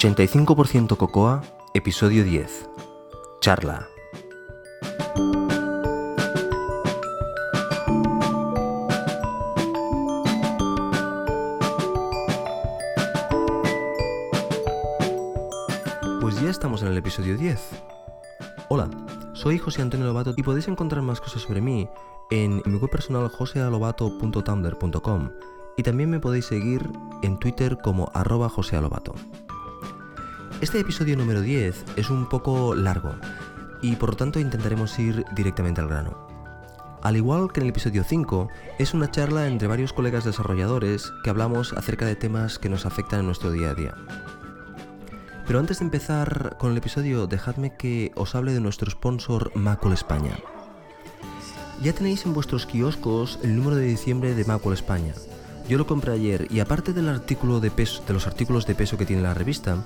85% Cocoa, episodio 10. Charla. Pues ya estamos en el episodio 10. Hola, soy José Antonio Lobato y podéis encontrar más cosas sobre mí en mi web personal josealobato.tumblr.com y también me podéis seguir en Twitter como arroba josealobato. Este episodio número 10 es un poco largo y por lo tanto intentaremos ir directamente al grano. Al igual que en el episodio 5, es una charla entre varios colegas desarrolladores que hablamos acerca de temas que nos afectan en nuestro día a día. Pero antes de empezar con el episodio, dejadme que os hable de nuestro sponsor Macul España. Ya tenéis en vuestros kioscos el número de diciembre de Macul España. Yo lo compré ayer y aparte del artículo de, peso, de los artículos de peso que tiene la revista,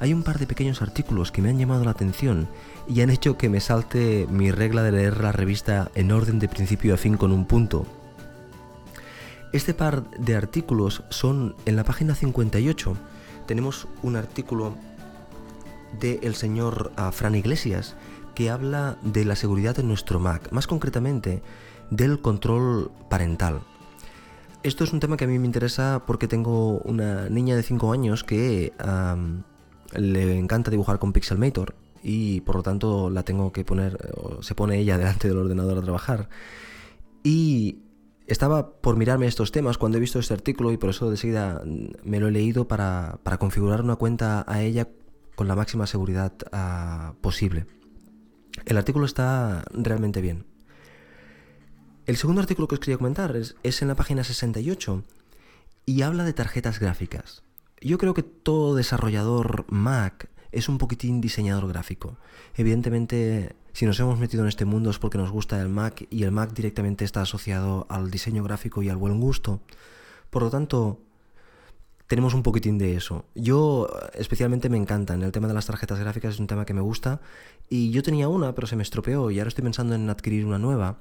hay un par de pequeños artículos que me han llamado la atención y han hecho que me salte mi regla de leer la revista en orden de principio a fin con un punto. Este par de artículos son en la página 58. Tenemos un artículo del el señor uh, Fran Iglesias que habla de la seguridad en nuestro Mac, más concretamente del control parental. Esto es un tema que a mí me interesa porque tengo una niña de 5 años que le encanta dibujar con Pixelmator y por lo tanto la tengo que poner, se pone ella delante del ordenador a trabajar. Y estaba por mirarme estos temas cuando he visto este artículo y por eso de seguida me lo he leído para, configurar una cuenta a ella con la máxima seguridad uh, posible. El artículo está realmente bien. El segundo artículo que os quería comentar es, es, en la página 68 y habla de tarjetas gráficas. Yo creo que todo desarrollador Mac es un poquitín diseñador gráfico. Evidentemente, si nos hemos metido en este mundo es porque nos gusta el Mac y el Mac directamente está asociado al diseño gráfico y al buen gusto. Por lo tanto, tenemos un poquitín de eso. Yo especialmente me encantan. El tema de las tarjetas gráficas es un tema que me gusta. Y yo tenía una, pero se me estropeó y ahora estoy pensando en adquirir una nueva.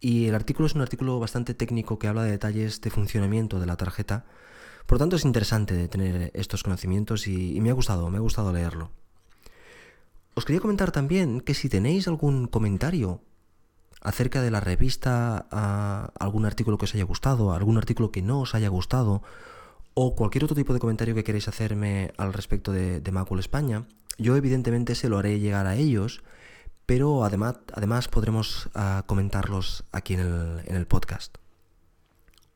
Y el artículo es un artículo bastante técnico que habla de detalles de funcionamiento de la tarjeta. Por lo tanto es interesante tener estos conocimientos y, me ha gustado, me ha gustado leerlo. Os quería comentar también que si tenéis algún comentario acerca de la revista, algún artículo que os haya gustado, algún artículo que no os haya gustado, o cualquier otro tipo de comentario que queréis hacerme al respecto de, Macul España, yo evidentemente se lo haré llegar a ellos, pero además, además podremos uh, comentarlos aquí en el, en el, podcast.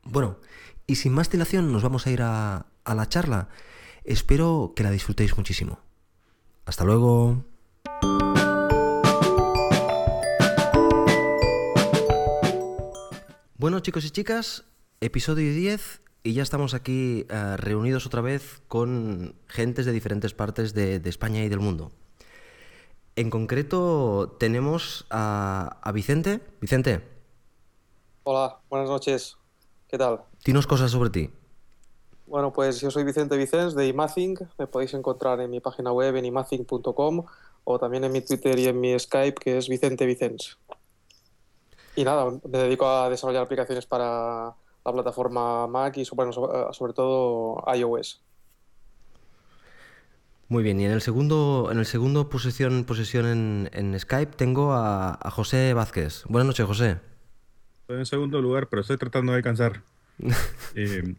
Bueno, y sin más dilación nos vamos a ir a, a la charla. Espero que la disfrutéis muchísimo. Hasta luego. Bueno chicos y chicas, episodio 10 y ya estamos aquí uh, reunidos otra vez con gentes de diferentes partes de, de, España y del mundo. En concreto tenemos a, a, Vicente. Vicente. Hola, buenas noches. ¿Qué tal? Dinos cosas sobre ti. Bueno, pues yo soy Vicente Vicens de Imathing. Me podéis encontrar en mi página web en imathing.com o también en mi Twitter y en mi Skype que es Vicente Vicens. Y nada, me dedico a desarrollar aplicaciones para la plataforma Mac y bueno, sobre todo iOS. Muy bien, y en el segundo, en el segundo posesión, posesión en, en Skype tengo a, a, José Vázquez. Buenas noches, José. Estoy en segundo lugar, pero estoy tratando de alcanzar. eh,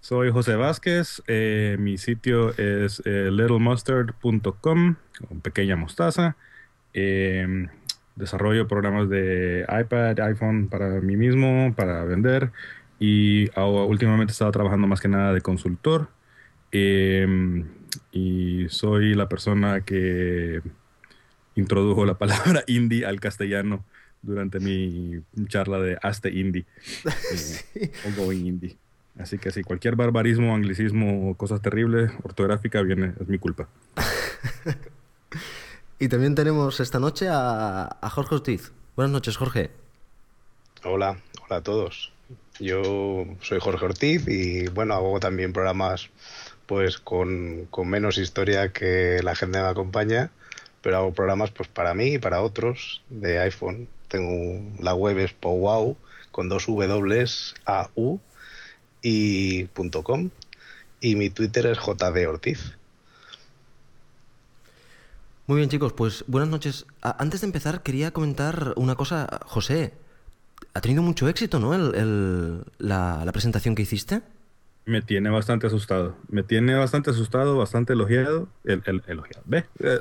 soy José Vázquez, eh, mi sitio es eh, littlemustard.com, pequeña mostaza. Desarrollo programas de iPad, iPhone para mí mismo, para vender. Y últimamente he estado trabajando más que nada de consultor. Y soy la persona que introdujo la palabra indie al castellano durante mi charla de Aste Indie eh, o Going Indie. Así que si cualquier barbarismo, anglicismo o cosas terribles, ortográfica, viene, es mi culpa. y también tenemos esta noche a, a Jorge Ortiz. Buenas noches, Jorge. Hola, hola a todos. Yo soy Jorge Ortiz y bueno, hago también programas pues con, con, menos historia que la gente me acompaña, pero hago programas pues para mí y para otros de iPhone. Tengo la web es powwow con dos W A U y .com y mi Twitter es JD Ortiz. Muy bien, chicos, pues buenas noches. A- Antes de empezar, quería comentar una cosa. José, ha tenido mucho éxito, ¿no? El, el- la, la presentación que hiciste. Me tiene bastante asustado. Me tiene bastante asustado, bastante elogiado. El, el- elogiado. ¿Ve? Eh,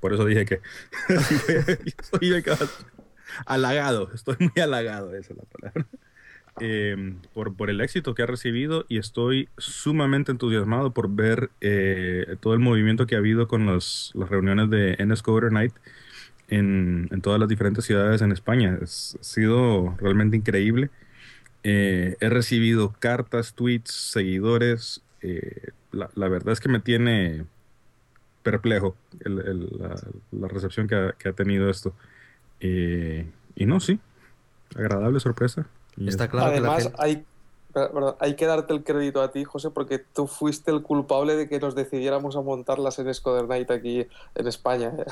por eso dije que soy el que- halagado. Estoy muy halagado, esa es la palabra. Eh, por, por el éxito que ha recibido y estoy sumamente entusiasmado por ver eh, todo el movimiento que ha habido con los- las reuniones de NSCoder Night en, en todas las diferentes ciudades en España. Es- ha sido realmente increíble. Eh, he recibido cartas, tweets, seguidores. eh, la, la verdad es que me tiene perplejo la, la recepción que ha, que ha tenido esto. Eh, y no, sí, agradable sorpresa. Y Está es- claro que la Además, gente... hay, perdón, hay que darte el crédito a ti, José, porque tú fuiste el culpable de que nos decidiéramos a montarlas en Scoder Night aquí en España. ¿eh?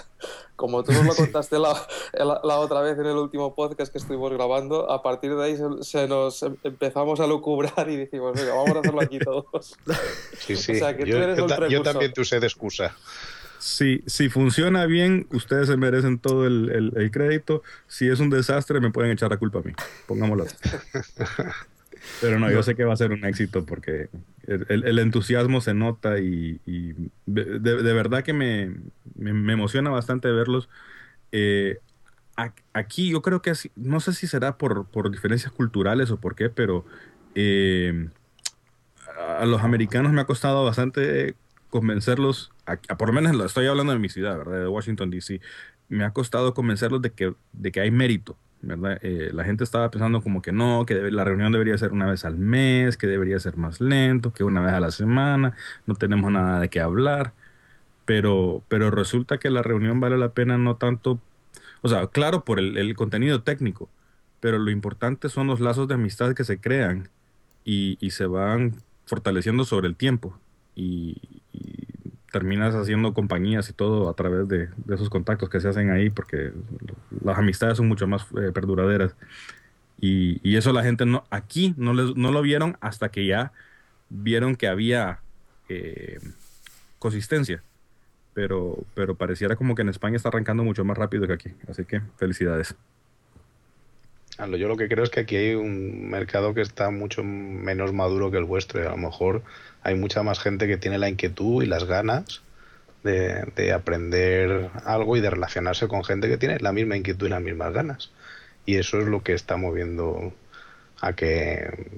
Como tú nos lo contaste la, la- la otra vez en el último podcast que estuvimos grabando, a partir de ahí se, se nos em- empezamos a lucubrar y dijimos, venga, vamos a hacerlo aquí todos. Sí, sí. sea, que tú yo, eres yo ta- también te usé de excusa. Si, si funciona bien, ustedes se merecen todo el, el- el crédito. Si es un desastre, me pueden echar la culpa a mí. Pongámoslo así. Pero no, yo sé que va a ser un éxito porque el, el- entusiasmo se nota y, y de, de- verdad que me, me- me emociona bastante verlos. Eh, aquí yo creo que así- no sé si será por, por diferencias culturales o por qué, pero eh, a los americanos me ha costado bastante convencerlos, a, por lo menos lo estoy hablando de mi ciudad, ¿verdad? De Washington, D.C. Me ha costado convencerlos de que, de que hay mérito, ¿verdad? Eh, la gente estaba pensando como que no, que la reunión debería ser una vez al mes, que debería ser más lento, que una vez a la semana, no tenemos nada de qué hablar, pero, pero resulta que la reunión vale la pena no tanto, o sea, claro, por el, contenido técnico, pero lo importante son los lazos de amistad que se crean y, y se van fortaleciendo sobre el tiempo y terminas haciendo compañías y todo a través de, esos contactos que se hacen ahí porque las amistades son mucho más eh, perduraderas. Y, eso la gente no aquí no, les- no lo vieron hasta que ya vieron que había eh, consistencia. Pero, pero pareciera como que en España está arrancando mucho más rápido que aquí. Así que felicidades Yo lo que creo es que aquí hay un mercado que está mucho menos maduro que el vuestro y a lo mejor hay mucha más gente que tiene la inquietud y las ganas de, de aprender algo y de relacionarse con gente que tiene la misma inquietud y las mismas ganas. Y eso es lo que está moviendo a que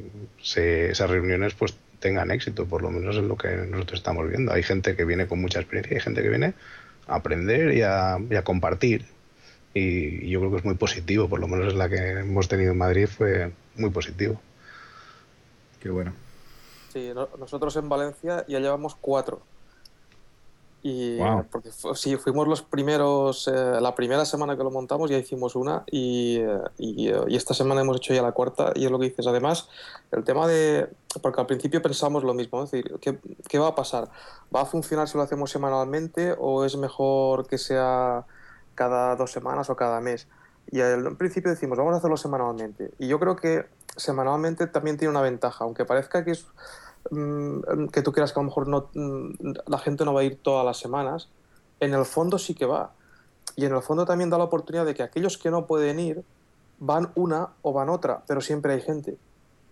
se- esas reuniones pues tengan éxito, por lo menos es lo que nosotros estamos viendo. Hay gente que viene con mucha experiencia hay gente que viene a aprender y a, y a compartir y yo creo que es muy positivo, por lo menos la que hemos tenido en Madrid fue muy positivo. qué bueno Sí, no- nosotros en Valencia ya llevamos cuatro. Y Wow. porque fu- sí, fuimos los primeros, eh, la primera semana que lo montamos ya hicimos una y, eh, y, eh, y esta semana hemos hecho ya la cuarta y es lo que dices. Además, el tema de, porque al principio pensamos lo mismo, es decir, ¿qué, qué va a pasar? ¿Va a funcionar si lo hacemos semanalmente o es mejor que sea cada dos semanas o cada mes? Y al principio decimos, vamos a hacerlo semanalmente. Y yo creo que semanalmente también tiene una ventaja, aunque parezca que es mm, que tú creas que a lo mejor no, mm, la gente no va a ir todas las semanas, en el fondo sí que va. Y en el fondo también da la oportunidad de que aquellos que no pueden ir van una o van otra, pero siempre hay gente.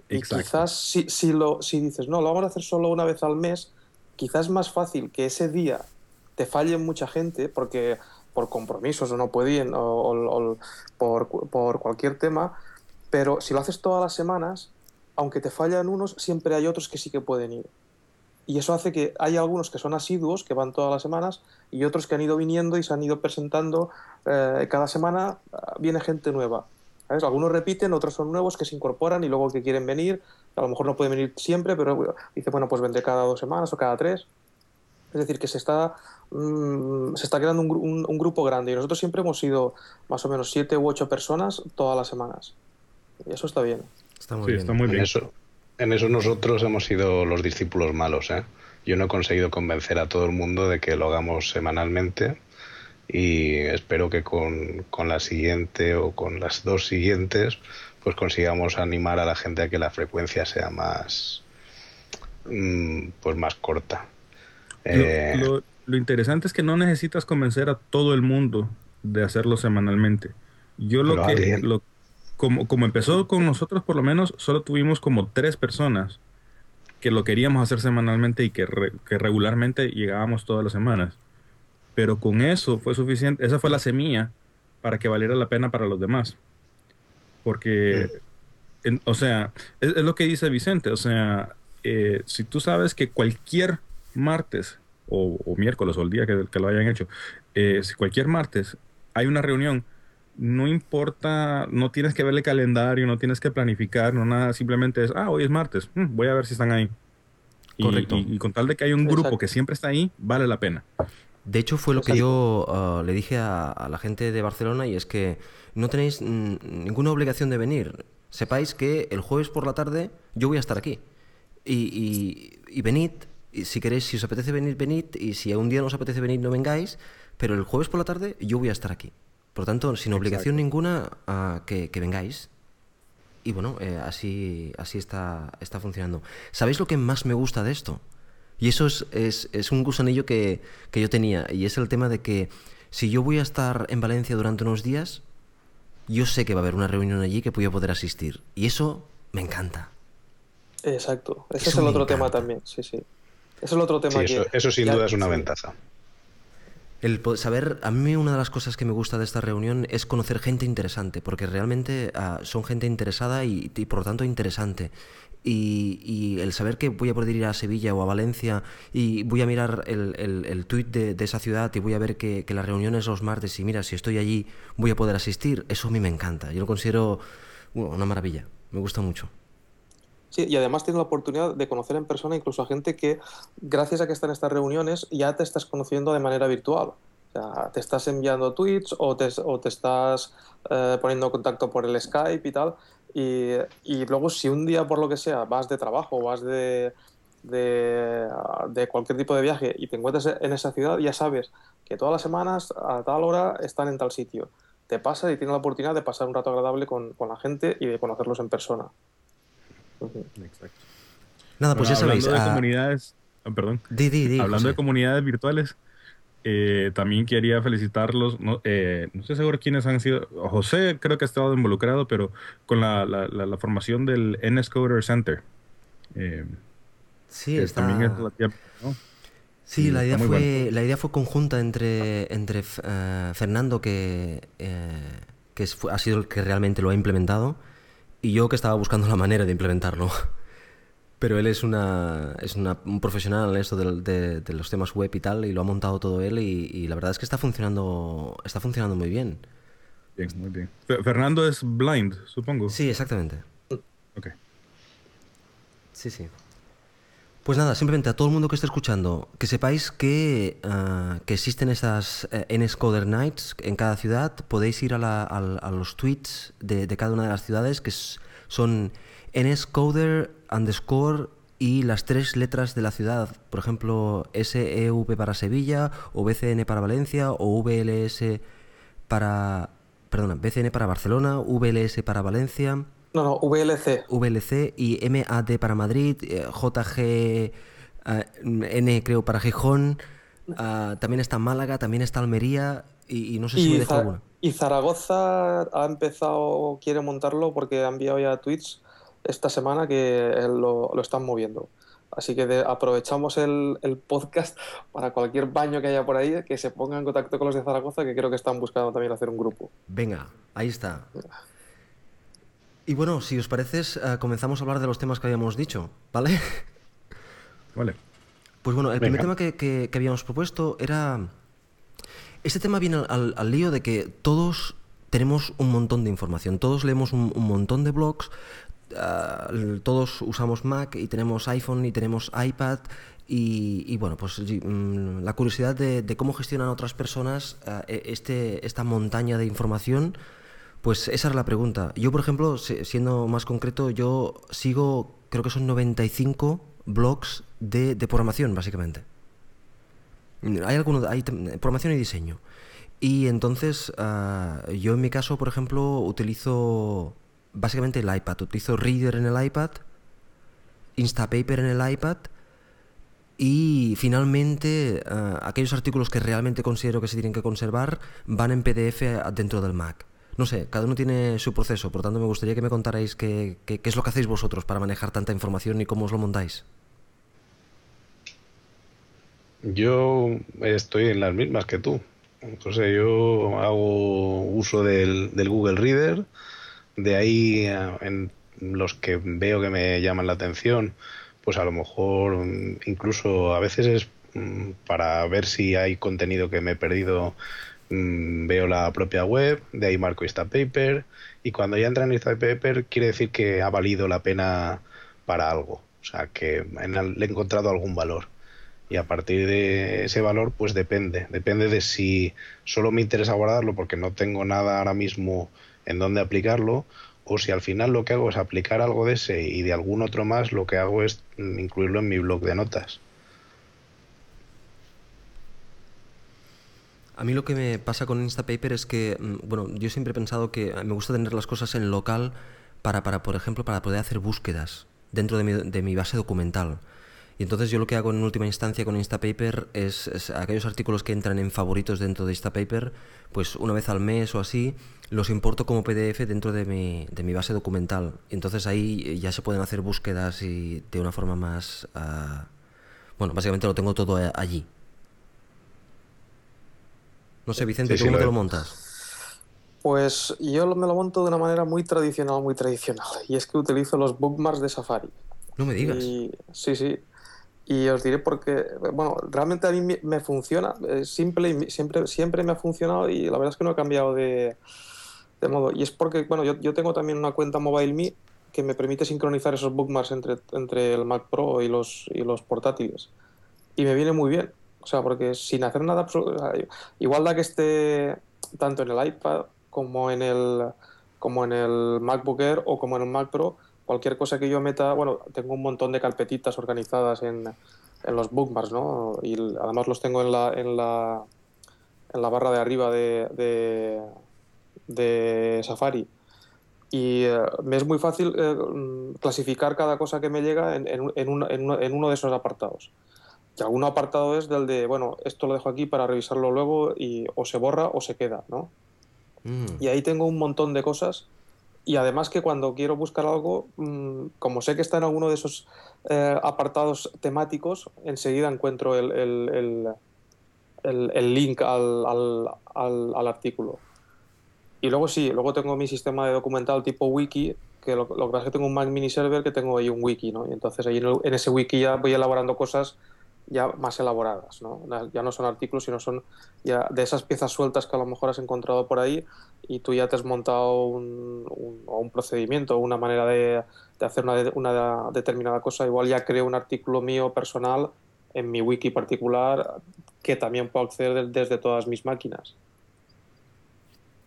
Y quizás si, si, lo, si dices, no, lo vamos a hacer solo una vez al mes, quizás es más fácil que ese día te falle mucha gente porque por compromisos o no pueden o, por, por cualquier tema, pero si lo haces todas las semanas, aunque te fallan unos, siempre hay otros que sí que pueden ir. Y eso hace que hay algunos que son asiduos, que van todas las semanas, y otros que han ido viniendo y se han ido presentando. eh, cada semana ah, viene gente nueva. ¿sabes? Algunos repiten, otros son nuevos que se incorporan y luego que quieren venir. A lo mejor no pueden venir siempre, pero dice, bueno, pues vendré cada dos semanas o cada tres. Es decir, que se está, mm, se está creando un, gru- un- un grupo grande y nosotros siempre hemos sido más o menos siete u ocho personas todas las semanas. Y eso está bien. Está muy sí bien. está muy En eso, en eso nosotros hemos sido los discípulos malos. ¿eh? Yo no he conseguido convencer a todo el mundo de que lo hagamos semanalmente y espero que con, con la siguiente o con las dos siguientes pues consigamos animar a la gente a que la frecuencia sea más mm, pues más corta. Lo- Eh, lo, lo interesante es que no necesitas convencer a todo el mundo de hacerlo semanalmente. Yo lo Pero que, lo- como, como empezó con nosotros, por lo menos, solo tuvimos como tres personas que lo queríamos hacer semanalmente y que, re- que regularmente llegábamos todas las semanas. Pero con eso fue suficiente, esa fue la semilla para que valiera la pena para los demás. Porque, en- o sea, es, es lo que dice Vicente, o sea, eh, si tú sabes que cualquier martes o, o miércoles o el día que, que lo hayan hecho, eh, si cualquier martes hay una reunión, no importa, no tienes que ver el calendario, no tienes que planificar, no nada, simplemente es, ah, hoy es martes, mm, voy a ver si están ahí. Y, Correcto. y- y con tal de que hay un grupo Exacto. que siempre está ahí, vale la pena. De hecho, fue lo que yo ah, le dije a, a la gente de Barcelona y es que no tenéis ninguna obligación de venir. Sepáis que el jueves por la tarde yo voy a estar aquí. Y, y- y venid, y si queréis, si os apetece venir, venid, y si un día no os apetece venir, no vengáis, pero el jueves por la tarde yo voy a estar aquí. Por lo tanto, sin obligación ninguna, que, que vengáis. Y bueno, eh, así, así está, está funcionando. ¿Sabéis lo que más me gusta de esto? Y eso es, es, es un gusanillo que, que yo tenía. Y es el tema de que si yo voy a estar en Valencia durante unos días, yo sé que va a haber una reunión allí que voy a poder asistir. Y eso me encanta. Exacto. Ese Eso es el otro tema también, sí, sí. Ese es el otro tema Sí, que... eso, eso sin ya- duda es una sí. ventaja. El saber, a mí una de las cosas que me gusta de esta reunión es conocer gente interesante, porque realmente ah, son gente interesada y, y por lo tanto interesante. Y, y el saber que voy a poder ir a Sevilla o a Valencia y voy a mirar el, el, el tuit de, de esa ciudad y voy a ver que, que la reunión es los martes y mira, si estoy allí voy a poder asistir, eso a mí me encanta. Yo lo considero bueno, una maravilla, me gusta mucho. Sí, y además tienes la oportunidad de conocer en persona incluso a gente que, gracias a que están estas reuniones, ya te estás conociendo de manera virtual. O sea, te estás enviando tweets o te, o te estás eh, poniendo en contacto por el Skype y tal. Y, y luego, si un día, por lo que sea, vas de trabajo vas de, de, de cualquier tipo de viaje y te encuentras en esa ciudad, ya sabes que todas las semanas a tal hora están en tal sitio. Te pasa y tienes la oportunidad de pasar un rato agradable con, con la gente y de conocerlos en persona. Exacto. Nada, pues ya sabéis. Hablando de ah, comunidades, ah, perdón. di, di, di, Hablando de comunidades virtuales, eh, también quería felicitarlos. No, eh, no estoy seguro quiénes han sido. José creo que ha estado involucrado, pero con la, la, la- la formación del NSCoder Center. Eh, Sí, está... también es relativamente- ¿no? Sí, la idea, fue, la idea fue conjunta entre, entre eh, Fernando, que, eh, que es- fue- ha sido el que realmente lo ha implementado, y yo que estaba buscando la manera de implementarlo. Pero él es, una, es una- un profesional en esto de, de los temas web y tal, y lo ha montado todo él, y, y la verdad es que está funcionando, está funcionando muy bien. Bien, muy bien. Fe- Fernando es blind, supongo. Sí, exactamente. Ok. Sí, sí. Pues nada, simplemente a todo el mundo que esté escuchando, que sepáis que, ah, que existen esas eh, NSCoder Nights en cada ciudad. Podéis ir a, la- al- a los tweets de, cada una de las ciudades, que son NSCoder underscore y las tres letras de la ciudad. Por ejemplo, SEV para Sevilla, o BCN para Valencia, o VLS para... Perdona, BCN para Barcelona, VLS para Valencia. No, no, VLC. VLC y MAD para Madrid, eh, JG eh, N creo para Gijón, ah, también está Málaga, también está Almería y, y no sé si me Y, dejo Za- alguna. y Zaragoza ha empezado, quiere montarlo porque ha enviado ya tweets esta semana que lo, lo están moviendo. Así que de- aprovechamos el, el podcast para cualquier baño que haya por ahí, que se ponga en contacto con los de Zaragoza, que creo que están buscando también hacer un grupo. Venga, ahí está. Y bueno, si os parece, eh, comenzamos a hablar de los temas que habíamos dicho, ¿vale? Vale. Pues bueno, el primer tema que, que- que habíamos propuesto era... Este tema viene al, al- al lío de que todos tenemos un montón de información, todos leemos un, un montón de blogs, l- todos usamos Mac y tenemos iPhone y tenemos iPad y, y bueno, pues mm, la curiosidad de, de cómo gestionan otras personas ah, e- este, esta montaña de información, pues esa era la pregunta. Yo, por ejemplo, siendo más concreto, yo sigo, creo que son 95 blogs de, de programación, básicamente. Hay alguno, hay programación y diseño. Y entonces, ah, yo en mi caso, por ejemplo, utilizo básicamente el iPad. Utilizo Reader en el iPad, Instapaper en el iPad Y finalmente, eh, aquellos artículos que realmente considero que se tienen que conservar van en PDF dentro del Mac. No sé, cada uno tiene su proceso, por tanto me gustaría que me contarais qué, es lo que hacéis vosotros para manejar tanta información y cómo os lo montáis. Yo estoy en las mismas que tú. Entonces yo hago uso del, del Google Reader, de ahí en los que veo que me llaman la atención, pues a lo mejor mm, incluso a veces es mm, para ver si hay contenido que me he perdido, mm, veo la propia web, de ahí marco Instapaper y cuando ya entra en Instapaper quiere decir que ha valido la pena para algo, o sea que le he encontrado algún valor. Y a partir de ese valor pues depende, depende de si solo me interesa guardarlo porque no tengo nada ahora mismo en dónde aplicarlo o si al final lo que hago es aplicar algo de ese y de algún otro más, lo que hago es incluirlo en mi blog de notas. A mí lo que me pasa con Instapaper es que, mm, bueno, yo siempre he pensado que me gusta tener las cosas en local para, para por ejemplo, para poder hacer búsquedas dentro de mi, de mi base documental. Y entonces yo lo que hago en última instancia con Instapaper es, es, aquellos artículos que entran en favoritos dentro de Instapaper, pues una vez al mes o así, los importo como PDF dentro de mi, de mi base documental. Y entonces ahí ya se pueden hacer búsquedas y de una forma más... Uh, bueno, básicamente lo tengo todo allí. No sé, Vicente, sí, ¿cómo sí, te lo montas? Pues yo me lo monto de una manera muy tradicional, muy tradicional. Y es que utilizo los bookmarks de Safari. No me digas. Y, sí, sí. Y os diré porque, bueno, realmente a mí me funciona, simple y siempre, siempre me ha funcionado y la verdad es que no he cambiado de, de modo. Y es porque, bueno, yo, yo, tengo también una cuenta MobileMe que me permite sincronizar esos bookmarks entre, entre el Mac Pro y los, y los portátiles. Y me viene muy bien. O sea, porque sin hacer nada, igual da que esté tanto en el iPad como en el, como en el MacBook Air o como en el Mac Pro, cualquier cosa que yo meta, bueno, tengo un montón de carpetitas organizadas en, en los bookmarks, ¿no? Y además los tengo en la, en la, en la barra de arriba de, de, Safari. Y eh, me es muy fácil eh, clasificar cada cosa que me llega en, en, en, un, en, uno de esos apartados. Y algún apartado es del de, bueno, esto lo dejo aquí para revisarlo luego y o se borra o se queda, ¿no? Mm. Y ahí tengo un montón de cosas y además que cuando quiero buscar algo, mmm, como sé que está en alguno de esos eh, apartados temáticos, enseguida encuentro el, el, el, el, el link al, al, al, al, artículo. Y luego sí, luego tengo mi sistema de documental tipo wiki, que lo, lo que pasa es que tengo un Mac mini server que tengo ahí un wiki, ¿no? Y entonces ahí en, en ese wiki ya voy elaborando cosas ya más elaboradas, ¿no? Ya no son artículos, sino son ya de esas piezas sueltas que a lo mejor has encontrado por ahí y tú ya te has montado un, un, un procedimiento, una manera de, de hacer una, una, determinada cosa. Igual ya creo un artículo mío personal en mi wiki particular que también puedo acceder desde todas mis máquinas.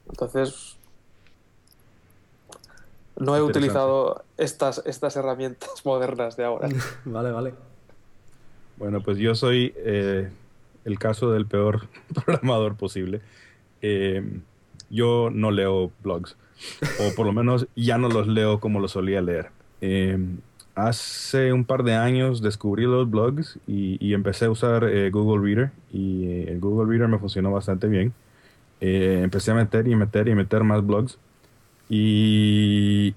Entonces, no he utilizado estas, estas herramientas modernas de ahora. vale, vale. Bueno, pues yo soy eh, el caso del peor programador posible. Eh, yo no leo blogs, o por lo menos ya no los leo como los solía leer. Eh, hace un par de años descubrí los blogs y, empecé a usar Google Reader y el Google Reader me funcionó bastante bien. empecé a meter y meter y meter más blogs y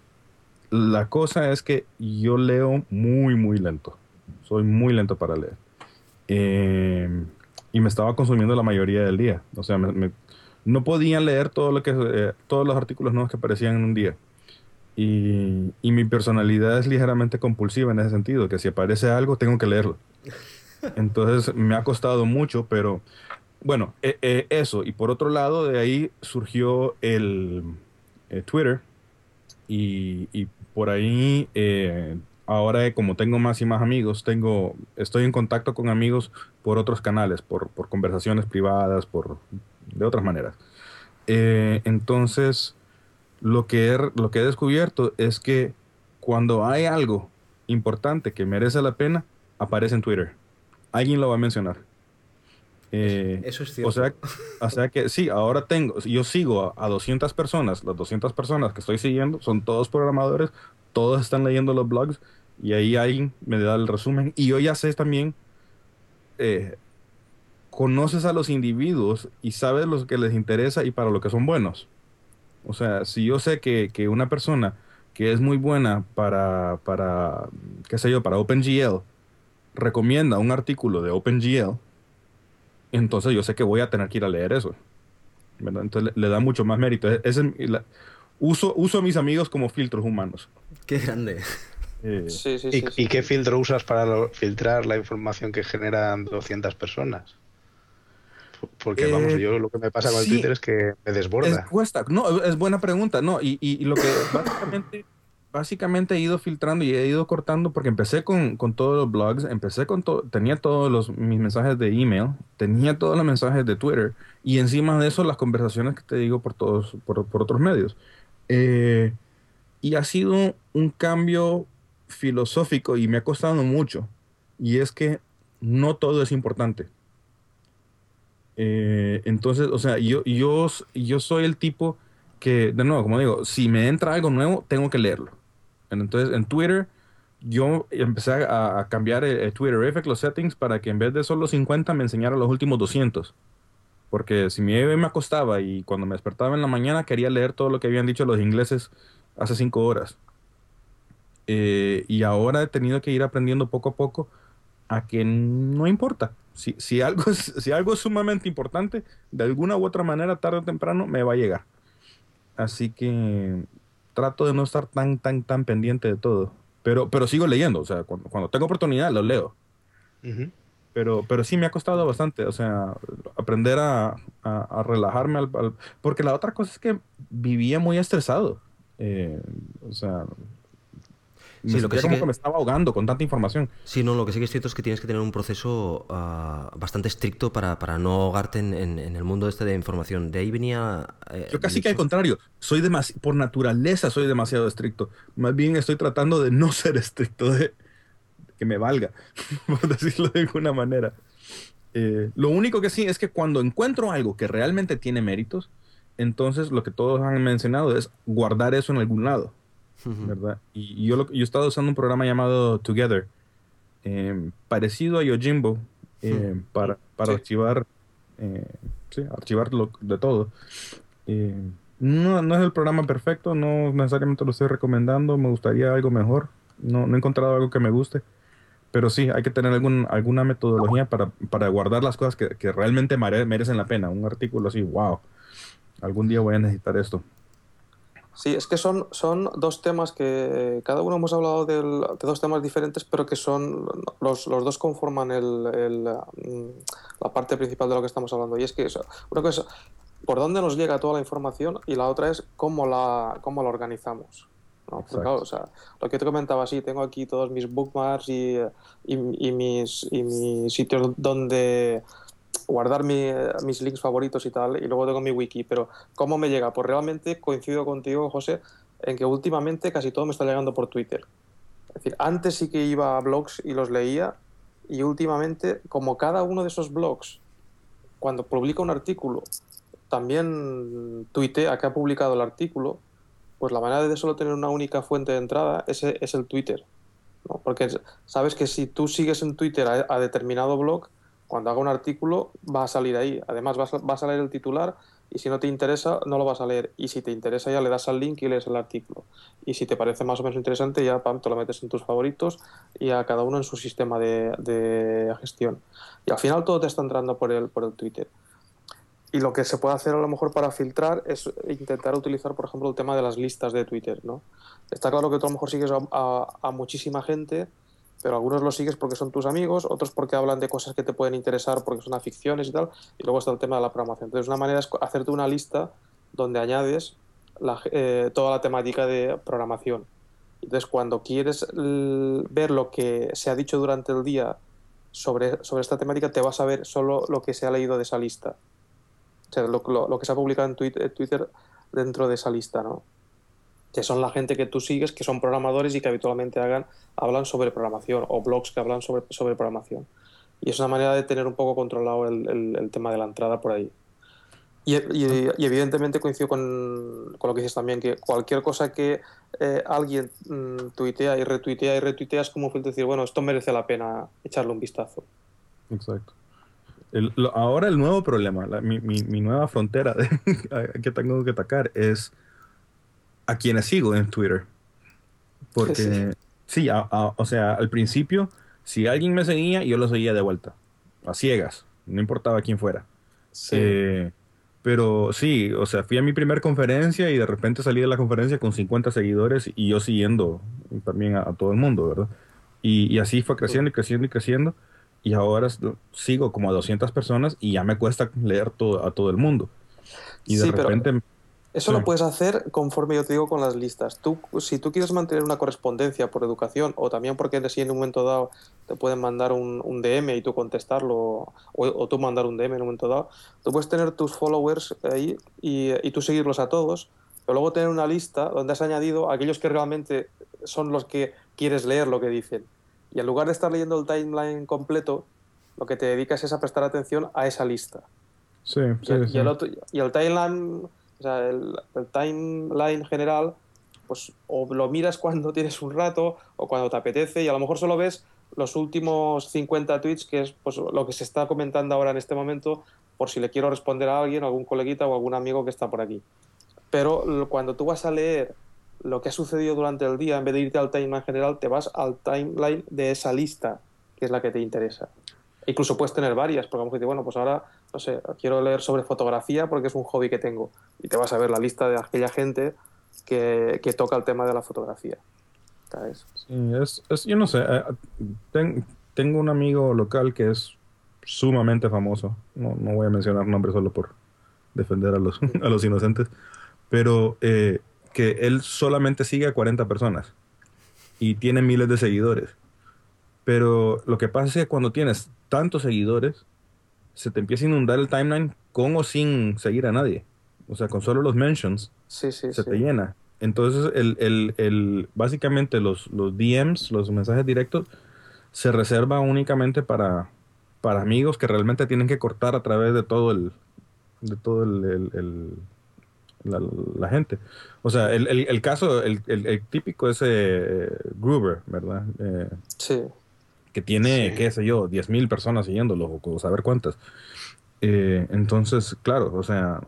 la cosa es que yo leo muy, muy lento soy muy lento para leer. Eh, y me estaba consumiendo la mayoría del día. O sea, me, me, no podía leer todo lo que, eh, todos los artículos nuevos que aparecían en un día. Y, y, mi personalidad es ligeramente compulsiva en ese sentido, que si aparece algo tengo que leerlo. Entonces me ha costado mucho, pero bueno, eh, eh, eso. Y por otro lado, de ahí surgió el eh, Twitter. Y, y, por ahí ahora como tengo más y más amigos, tengo, estoy en contacto con amigos por otros canales, por, por conversaciones privadas, por de otras maneras. Eh, entonces, lo que, he, lo que he descubierto es que cuando hay algo importante que merece la pena, aparece en Twitter. Alguien lo va a mencionar. Eh, Eso es cierto. O sea, o sea, que sí, ahora tengo, yo sigo a, a 200 personas, las 200 personas que estoy siguiendo son todos programadores, todos están leyendo los blogs y ahí alguien me da el resumen. Y yo ya sé también eh, conoces a los individuos y sabes lo que les interesa y para lo que son buenos. O sea, si yo sé que, que una persona que es muy buena para, para, qué sé yo, para OpenGL, recomienda un artículo de OpenGL, entonces yo sé que voy a tener que ir a leer eso. Entonces le, da mucho más mérito. Es, uso, uso a mis amigos como filtros humanos. Qué grande. Eh, ¿Y, qué filtro usas para filtrar la información que generan 200 personas? Porque vamos, eh, yo lo que me pasa con el Twitter es que me desborda. Es, cuesta. No, es buena pregunta. No, y, y, lo que básicamente, básicamente he ido filtrando y he ido cortando porque empecé con, con todos los blogs, empecé con todo, tenía todos los, mis mensajes de email, tenía todos los mensajes de Twitter y encima de eso las conversaciones que te digo por todos, por, por otros medios. Eh, y ha sido un cambio filosófico y me ha costado mucho. Y es que no todo es importante. Eh, entonces, o sea, yo, yo, yo soy el tipo que, de nuevo, como digo, si me entra algo nuevo, tengo que leerlo. Entonces, en Twitter, yo empecé a, cambiar el, Twitter Effect, los settings, para que en vez de solo 50 me enseñara los últimos 200. Porque si me, me acostaba y cuando me despertaba en la mañana quería leer todo lo que habían dicho los ingleses hace 5 horas. Eh, y ahora he tenido que ir aprendiendo poco a poco a que no importa. Si, si, algo si algo es sumamente importante, de alguna u otra manera, tarde o temprano, me va a llegar. Así que trato de no estar tan, tan, tan pendiente de todo. Pero, pero sigo leyendo, o sea, cuando, cuando tengo oportunidad lo leo. pero, pero sí me ha costado bastante, o sea, aprender a, a, relajarme. Al, porque la otra cosa es que vivía muy estresado. Eh, o sea, Sí, lo que como que... me estaba ahogando con tanta información. Sí, no, lo que sí que es cierto es que tienes que tener un proceso ah, bastante estricto para, para no ahogarte en, en, el mundo este de información. De ahí venía... Eh, Yo casi que al contrario, soy por naturaleza soy demasiado estricto. Más bien estoy tratando de no ser estricto, de que me valga, por decirlo de alguna manera. Eh, lo único que sí es que cuando encuentro algo que realmente tiene méritos, entonces lo que todos han mencionado es guardar eso en algún lado. ¿Verdad? Y, yo, lo, yo estaba usando un programa llamado Together, eh, parecido a Yojimbo, eh, para, para archivar, eh, sí, archivar de todo. no, no es el programa perfecto, no necesariamente lo estoy recomendando, me gustaría algo mejor, no, no he encontrado algo que me guste. Pero sí, hay que tener algún, alguna metodología para, para guardar las cosas que, que realmente merecen la pena. Un artículo así, wow, algún día voy a necesitar esto. Sí, es que son, son dos temas que cada uno hemos hablado de dos temas diferentes, pero que son los, los dos conforman el, el, mm, la parte principal de lo que estamos hablando. Y es que una cosa es por dónde nos llega toda la información y la otra es cómo la, cómo la organizamos. ¿no? o sea, lo que te comentaba, sí, tengo aquí todos mis bookmarks y, y, y mis, y mis sitios donde guardar mis links favoritos y tal, y luego tengo mi wiki, pero ¿cómo me llega? Pues realmente coincido contigo, José, en que últimamente casi todo me está llegando por Twitter. Es decir, antes sí que iba a blogs y los leía, y últimamente, como cada uno de esos blogs, cuando publica un artículo, también tuitea que ha publicado el artículo, pues la manera de solo tener una única fuente de entrada es, es el Twitter. Porque sabes que si tú sigues en Twitter a determinado blog, cuando haga un artículo va a salir ahí. Además va a salir el titular y si no te interesa no lo vas a leer. Y si te interesa ya le das al link y lees el artículo. Y si te parece más o menos interesante ya pam, te lo metes en tus favoritos y a cada uno en su sistema de, gestión. Y al final todo te está entrando por el, por el Twitter. Y lo que se puede hacer a lo mejor para filtrar es intentar utilizar, por ejemplo, el tema de las listas de Twitter. ¿no? Está claro que tú a lo mejor sigues a muchísima gente pero algunos los sigues porque son tus amigos, otros porque hablan de cosas que te pueden interesar porque son aficiones y tal, y luego está el tema de la programación. Entonces, una manera es hacerte una lista donde añades eh, toda la temática de programación. Entonces, cuando quieres ver lo que se ha dicho durante el día sobre, sobre esta temática, te vas a ver solo lo que se ha leído de esa lista. O sea, lo, lo que se ha publicado en Twitter dentro de esa lista, ¿no? Que son la gente que tú sigues, que son programadores y que habitualmente hagan, hablan sobre programación o blogs que hablan sobre, sobre programación. Y es una manera de tener un poco controlado el, el, tema de la entrada por ahí. Y, y, evidentemente coincido con, con, lo que dices también, que cualquier cosa que eh, alguien mm, tuitea y retuitea y retuitea es como decir, bueno, esto merece la pena echarle un vistazo. Exacto. El- lo- ahora el nuevo problema, la- mi, mi- mi nueva frontera de- que tengo que atacar es a quienes sigo en Twitter. Porque, sí, a- a- o sea, al principio, si alguien me seguía, yo lo seguía de vuelta, a ciegas, no importaba quién fuera. Sí. Eh, pero sí, o sea, fui a mi primera conferencia y de repente salí de la conferencia con 50 seguidores y yo siguiendo también a, a todo el mundo, ¿verdad? Y, y así fue creciendo y creciendo y creciendo. Y ahora sigo como a 200 personas y ya me cuesta leer todo, a todo el mundo. Y de Sí, pero-. Eso Sí. lo puedes hacer conforme yo te digo con las listas. Tú, si tú quieres mantener una correspondencia por educación o también porque si en un momento dado te pueden mandar un, un DM y tú contestarlo o, o tú mandar un DM en un momento dado, tú puedes tener tus followers ahí y, y tú seguirlos a todos, pero luego tener una lista donde has añadido a aquellos que realmente son los que quieres leer lo que dicen. Y en lugar de estar leyendo el timeline completo, lo que te dedicas es a prestar atención a esa lista. Sí, Y, sí, el- sí. y el otro, y el timeline, o sea, el, el timeline general, pues o lo miras cuando tienes un rato o cuando te apetece y a lo mejor solo ves los últimos 50 tweets, que es pues, lo que se está comentando ahora en este momento, por si le quiero responder a alguien, algún coleguita o algún amigo que está por aquí. Pero cuando tú vas a leer lo que ha sucedido durante el día, en vez de irte al timeline general, te vas al timeline de esa lista, que es la que te interesa. Incluso puedes tener varias, porque a lo mejor dices, bueno, pues ahora, no sé, quiero leer sobre fotografía porque es un hobby que tengo. Y te vas a ver la lista de aquella gente que, que toca el tema de la fotografía. ¿Sabes? Sí, es, es- yo no sé, eh, ten- tengo un amigo local que es sumamente famoso, no, no voy a mencionar nombres solo por defender a los, a los inocentes, pero eh, que él solamente sigue a 40 personas y tiene miles de seguidores. Pero lo que pasa es que cuando tienes tantos seguidores, se te empieza a inundar el timeline con o sin seguir a nadie. O sea, con solo los mentions Sí, sí, se sí. te llena. Entonces, el, el, el, básicamente los, los DMs, los mensajes directos, se reservan únicamente para, para amigos que realmente tienen que cortar a través de todo el, de todo el, el- el- la, la gente. O sea, el, el, el caso, el, el, el típico es eh, Gruber, ¿verdad? Eh, Sí. Que tiene, Sí. qué sé yo, 10.000 personas siguiéndolo, o saber cuántas. Eh, entonces, claro, o sea,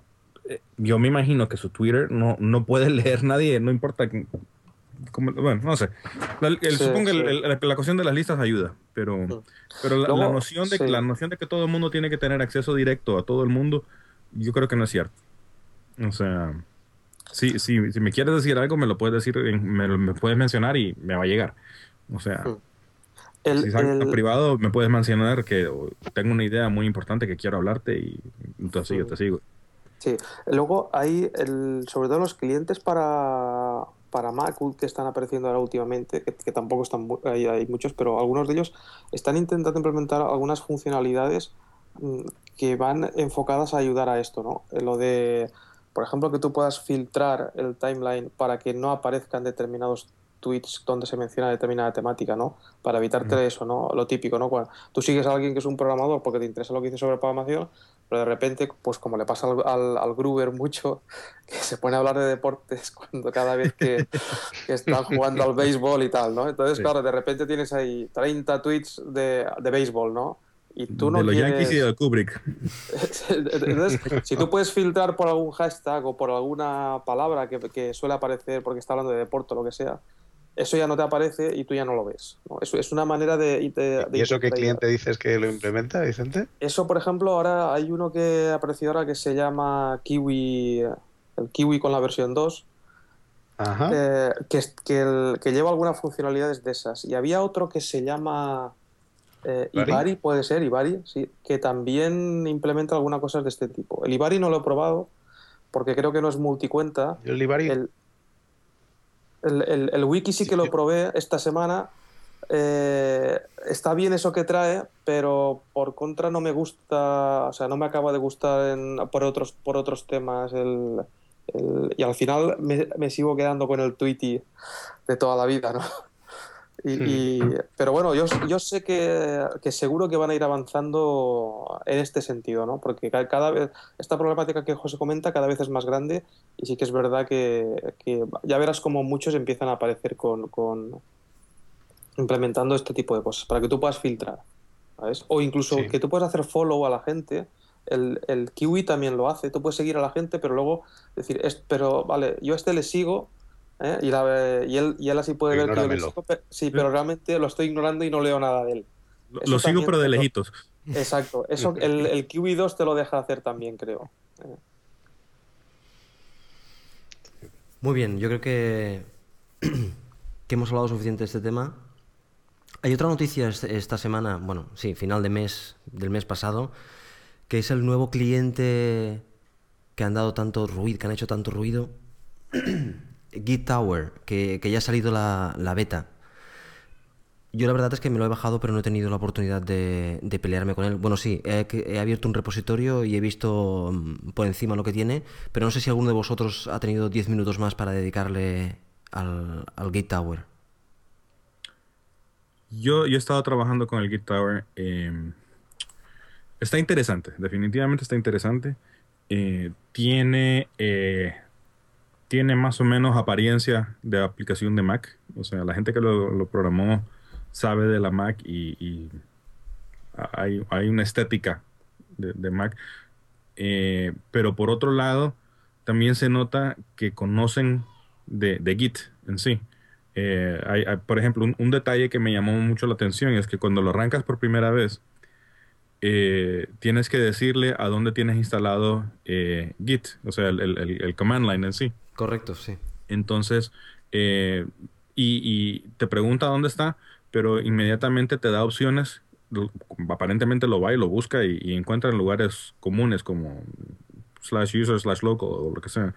eh, yo me imagino que su Twitter no, no puede leer nadie, no importa. que- cómo- bueno, no sé. La, el- Sí, supongo que sí. el- la, la cuestión de las listas ayuda, pero, pero la, la Luego, noción de, la noción de que todo el mundo tiene que tener acceso directo a todo el mundo, yo creo que no es cierto. O sea, si, si, si me quieres decir algo, me lo puedes decir, me, me puedes mencionar y me va a llegar. O sea. El, si es algo el- privado, me puedes mencionar que tengo una idea muy importante que quiero hablarte y entonces yo te sigo. Sí, luego hay, el, sobre todo los clientes para, para Mac que están apareciendo ahora últimamente, que, que tampoco están, hay muchos, pero algunos de ellos están intentando implementar algunas funcionalidades mm, que van enfocadas a ayudar a esto, ¿no? Eh, Lo de, por ejemplo, que tú puedas filtrar el timeline para que no aparezcan determinados tweets donde se menciona determinada temática, ¿no? Para evitarte Mm. eso, ¿no? Lo típico, ¿no? Cuando tú sigues a alguien que es un programador porque te interesa lo que dice sobre programación, pero de repente, pues como le pasa al, al, al Gruber mucho, que se pone a hablar de deportes cuando cada vez que, que están jugando al béisbol y tal, ¿no? Entonces, Sí. claro, de repente tienes ahí 30 tweets de, de béisbol, ¿no? Y tú no de los quieres... Yankees y de Kubrick. Entonces, si tú puedes filtrar por algún hashtag o por alguna palabra que, que suele aparecer porque está hablando de deporte o lo que sea, eso ya no te aparece y tú ya no lo ves. ¿no? Eso es una manera de... de- de ¿Y eso qué cliente dices que lo implementa, Vicente? eso, por ejemplo, ahora hay uno que ha aparecido ahora que se llama Kiwi, el Kiwi con la versión 2, Ajá. eh, que, que, el- que lleva algunas funcionalidades de esas. Y había otro que se llama eh, ¿Ibari? Ibari, puede ser, Ibari, sí, que también implementa algunas cosas de este tipo. El Ibari no lo he probado porque creo que no es multicuenta. El Libari, El, el, el- el wiki sí Sí, que lo probé esta semana. Eh, está bien eso que trae, pero por contra no me gusta, o sea, no me acaba de gustar en- por, otros, por otros temas. El, el- y al final me, me sigo quedando con el Tweety de toda la vida, ¿no? Y, y- pero bueno, yo, yo sé que, que seguro que van a ir avanzando en este sentido, ¿no? Porque ca- cada vez, esta problemática que José comenta cada vez es más grande y sí que es verdad que, que ya verás como muchos empiezan a aparecer con, con implementando este tipo de cosas para que tú puedas filtrar. ¿sabes? O incluso Sí. que tú puedes hacer follow a la gente. El, el Kiwi también lo hace. Tú puedes seguir a la gente, pero luego decir, es, pero vale, yo a este le sigo. ¿Eh? Y, la- y él, y él así puede ver que yo Ignóramelo. sigo. Sí, pero realmente lo estoy ignorando y no leo nada de él. Lo, Eso lo sigo pero de lo- lejitos. Exacto. Eso, el, el Kiwi 2 te lo deja hacer también, creo. Muy bien, yo creo que, que hemos hablado suficiente de este tema. Hay otra noticia esta semana, bueno, sí, final de mes, del mes pasado, que es el nuevo cliente que han dado tanto ruido, que han hecho tanto ruido, Git Tower, que, que ya ha salido la, la beta. Yo la verdad es que me lo he bajado, pero no he tenido la oportunidad de, de pelearme con él. Bueno, sí, he, abierto un repositorio y he visto mm, por encima lo que tiene, pero no sé si alguno de vosotros ha tenido 10 minutos más para dedicarle al, al Git Tower. Yo, yo he estado trabajando con el Git Tower. eh, está interesante, definitivamente está interesante. Eh, tiene, eh, tiene más o menos apariencia de aplicación de Mac. O sea, la gente que lo, programó sabe de la Mac y, hay, una estética de, Mac. Eh, pero por otro lado, también se nota que conocen de, Git en sí. Eh, por ejemplo, un, detalle que me llamó mucho la atención es que cuando lo arrancas por primera vez, eh, tienes que decirle a dónde tienes instalado Git, o sea, el command line en sí. Correcto, sí. Entonces, eh, y, y te pregunta dónde está, pero inmediatamente te da opciones. Aparentemente lo va y lo busca y, encuentra en lugares comunes como slash user, slash local o lo que sea.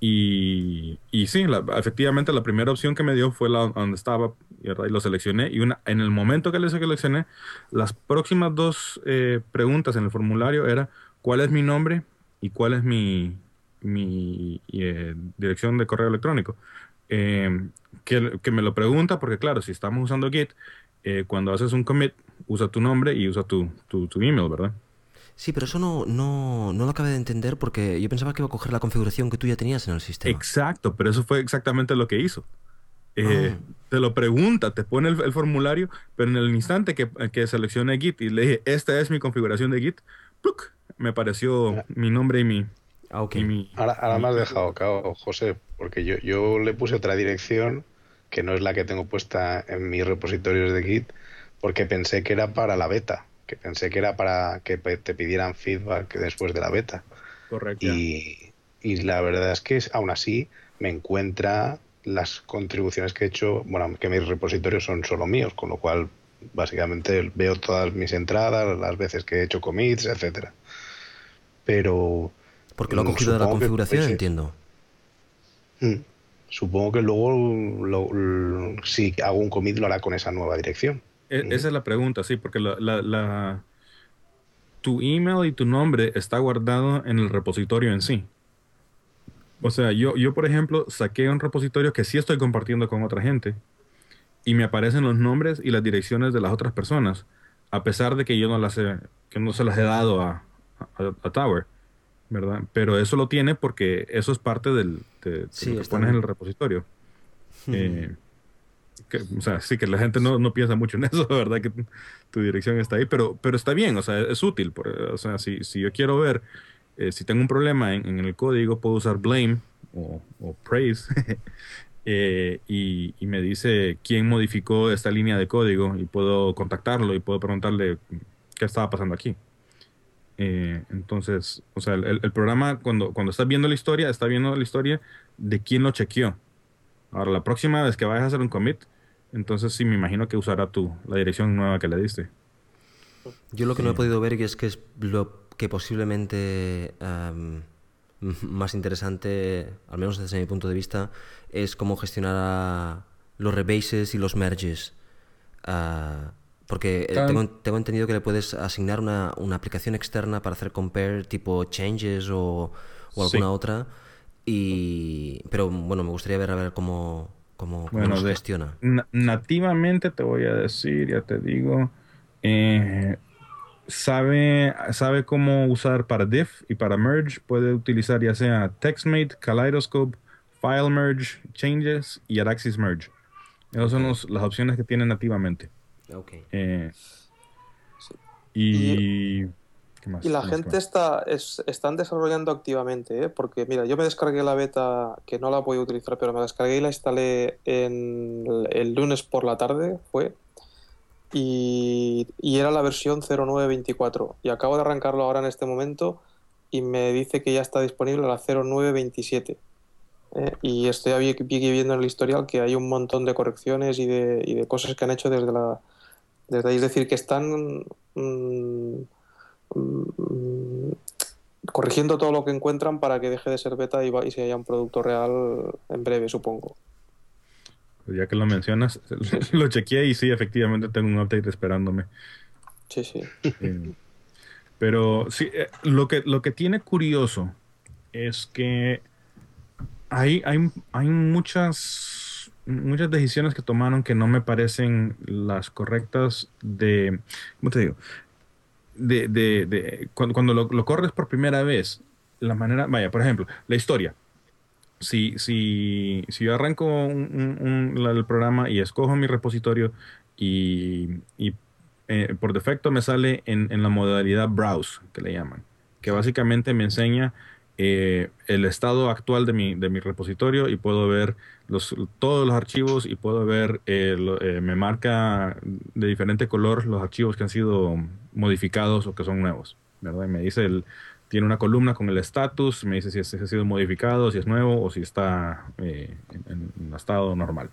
Y, y sí, efectivamente la primera opción que me dio fue la donde estaba ¿verdad? y lo seleccioné. Y una, en el momento que le seleccioné, las próximas dos eh, preguntas en el formulario era cuál es mi nombre y cuál es mi, mi eh, dirección de correo electrónico. Eh, que, que me lo pregunta porque claro, si estamos usando Git, eh, cuando haces un commit, usa tu nombre y usa tu, tu, tu email, ¿verdad? Sí, pero eso no, no, no lo acabé de entender porque yo pensaba que iba a coger la configuración que tú ya tenías en el sistema. Exacto, pero eso fue exactamente lo que hizo. Eh, Ah. Te lo pregunta, te pone el, el formulario, pero en el instante que, que seleccioné Git y le dije, esta es mi configuración de Git, ¡pluc! me apareció mi nombre y mi... Ah, mi- Ahora, ahora mi- me has dejado, cao, José, porque yo, yo le puse otra dirección que no es la que tengo puesta en mis repositorios de Git, porque pensé que era para la beta, que pensé que era para que te pidieran feedback después de la beta. Correcto. Y, y la verdad es que es- aún así me encuentra las contribuciones que he hecho, bueno, que mis repositorios son solo míos, con lo cual básicamente veo todas mis entradas, las veces que he hecho commits, etcétera. Pero Porque lo ha mm, cogido de la que configuración, entiendo. Mm. Supongo que luego lo- lo- si hago un commit lo hará con esa nueva dirección. E- Esa es la pregunta, sí, porque la, la- la- tu email y tu nombre está guardado en el repositorio en sí. O sea, yo, yo, por ejemplo, saqué un repositorio que sí estoy compartiendo con otra gente y me aparecen los nombres y las direcciones de las otras personas, a pesar de que yo no las he, que no se las he dado a, a- a Tower, ¿verdad? Pero eso lo tiene porque eso es parte del, de, de Sí, lo que pones en el repositorio. Eh, que, o sea, sí que la gente no, no piensa mucho en eso, ¿verdad? Que tu, tu dirección está ahí, pero, pero está bien, o sea, es útil. por- o sea, si, si yo quiero ver, eh, si tengo un problema en, en el código, puedo usar blame o, o praise eh, y, y me dice quién modificó esta línea de código y puedo contactarlo y puedo preguntarle qué estaba pasando aquí. Eh, entonces, o sea, el, el programa cuando, cuando estás viendo la historia, está viendo la historia de quién lo chequeó. Ahora, la próxima vez que vayas a hacer un commit, entonces sí me imagino que usará tu, la dirección nueva que le diste. Yo lo que no he podido ver es que es lo que posiblemente am, m- más interesante, al menos desde mi punto de vista, es cómo gestionar los rebases y los merges. Ah, porque eh, tengo, tengo entendido que le puedes asignar una, una aplicación externa para hacer compare tipo changes o, o Sí. alguna otra. Y, pero bueno, me gustaría ver a ver cómo, cómo, cómo Bueno, los de- gestiona. Na- nativamente te voy a decir, ya te digo, eh, sabe, sabe cómo usar para diff y para merge. Puede utilizar ya sea TextMate, Kaleidoscope, File Merge, Changes y Araxis Merge. Esas son los- las opciones que tiene nativamente. Ok. Eh, Y, ¿qué más? Y la ¿Qué más? gente está, es- están desarrollando activamente, ¿eh? porque mira, yo me descargué la beta, que no la voy a utilizar, pero me la descargué y la instalé en el, el lunes por la tarde, fue, y, y era la versión 0924. Y acabo de arrancarlo ahora en este momento y me dice que ya está disponible la 0927. ¿eh? Y estoy viendo en el historial que hay un montón de correcciones y de, y de cosas que han hecho desde la... Desde ahí, es decir, que están... mm, mm, corrigiendo todo lo que encuentran para que deje de ser beta y, va- y se haya un producto real en breve, supongo. Pues ya que lo mencionas, lo chequeé y sí, efectivamente tengo un update esperándome. Sí, sí. Eh, pero sí, eh, lo que, lo que tiene curioso es que hay, hay, hay muchas, muchas decisiones que tomaron que no me parecen las correctas de, ¿cómo te digo? De, de, de- cuando, cuando lo, corres por primera vez, la manera, vaya, por ejemplo, la historia. Si, si, si yo arranco el programa y escojo mi repositorio y, y eh, por defecto me sale en, en la modalidad browse, que le llaman, que básicamente me enseña eh, el estado actual de mi, de mi repositorio y puedo ver los, todos los archivos y puedo ver, eh, eh, me marca de diferente color los archivos que han sido modificados o que son nuevos. Y me dice, tiene una columna con el estatus, me dice si es- si ha sido modificado, si es nuevo o si está en, en estado normal.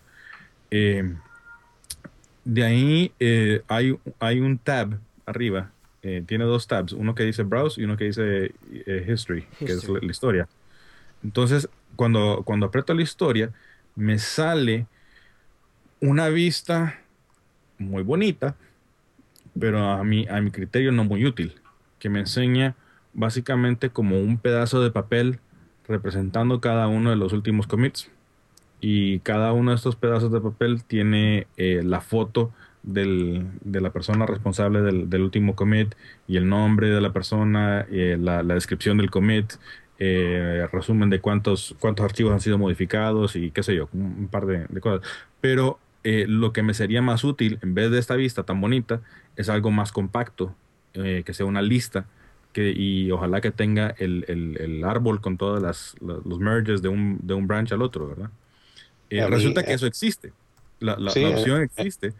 De ahí hay, hay un tab arriba. Eh, tiene dos tabs, uno que dice Browse y uno que dice eh, History, que es la historia. Entonces, cuando, cuando aprieto la historia, me sale una vista muy bonita, pero a mi, a mi criterio no muy útil, que me enseña básicamente como un pedazo de papel representando cada uno de los últimos commits y cada uno de estos pedazos de papel tiene eh, la foto del- de la persona responsable del, del último commit y el nombre de la persona, eh, la, la descripción del commit, eh, resumen de cuántos, cuántos archivos han sido modificados y qué sé yo, un, par de, de cosas. Pero eh, lo que me sería más útil, en vez de esta vista tan bonita, es algo más compacto, eh, que sea una lista. Que, y ojalá que tenga el, el- el árbol con todos las, los los merges de un, de un branch al otro, ¿verdad? Eh, mí, resulta que eso existe. La, la- sí, la opción eh. existe.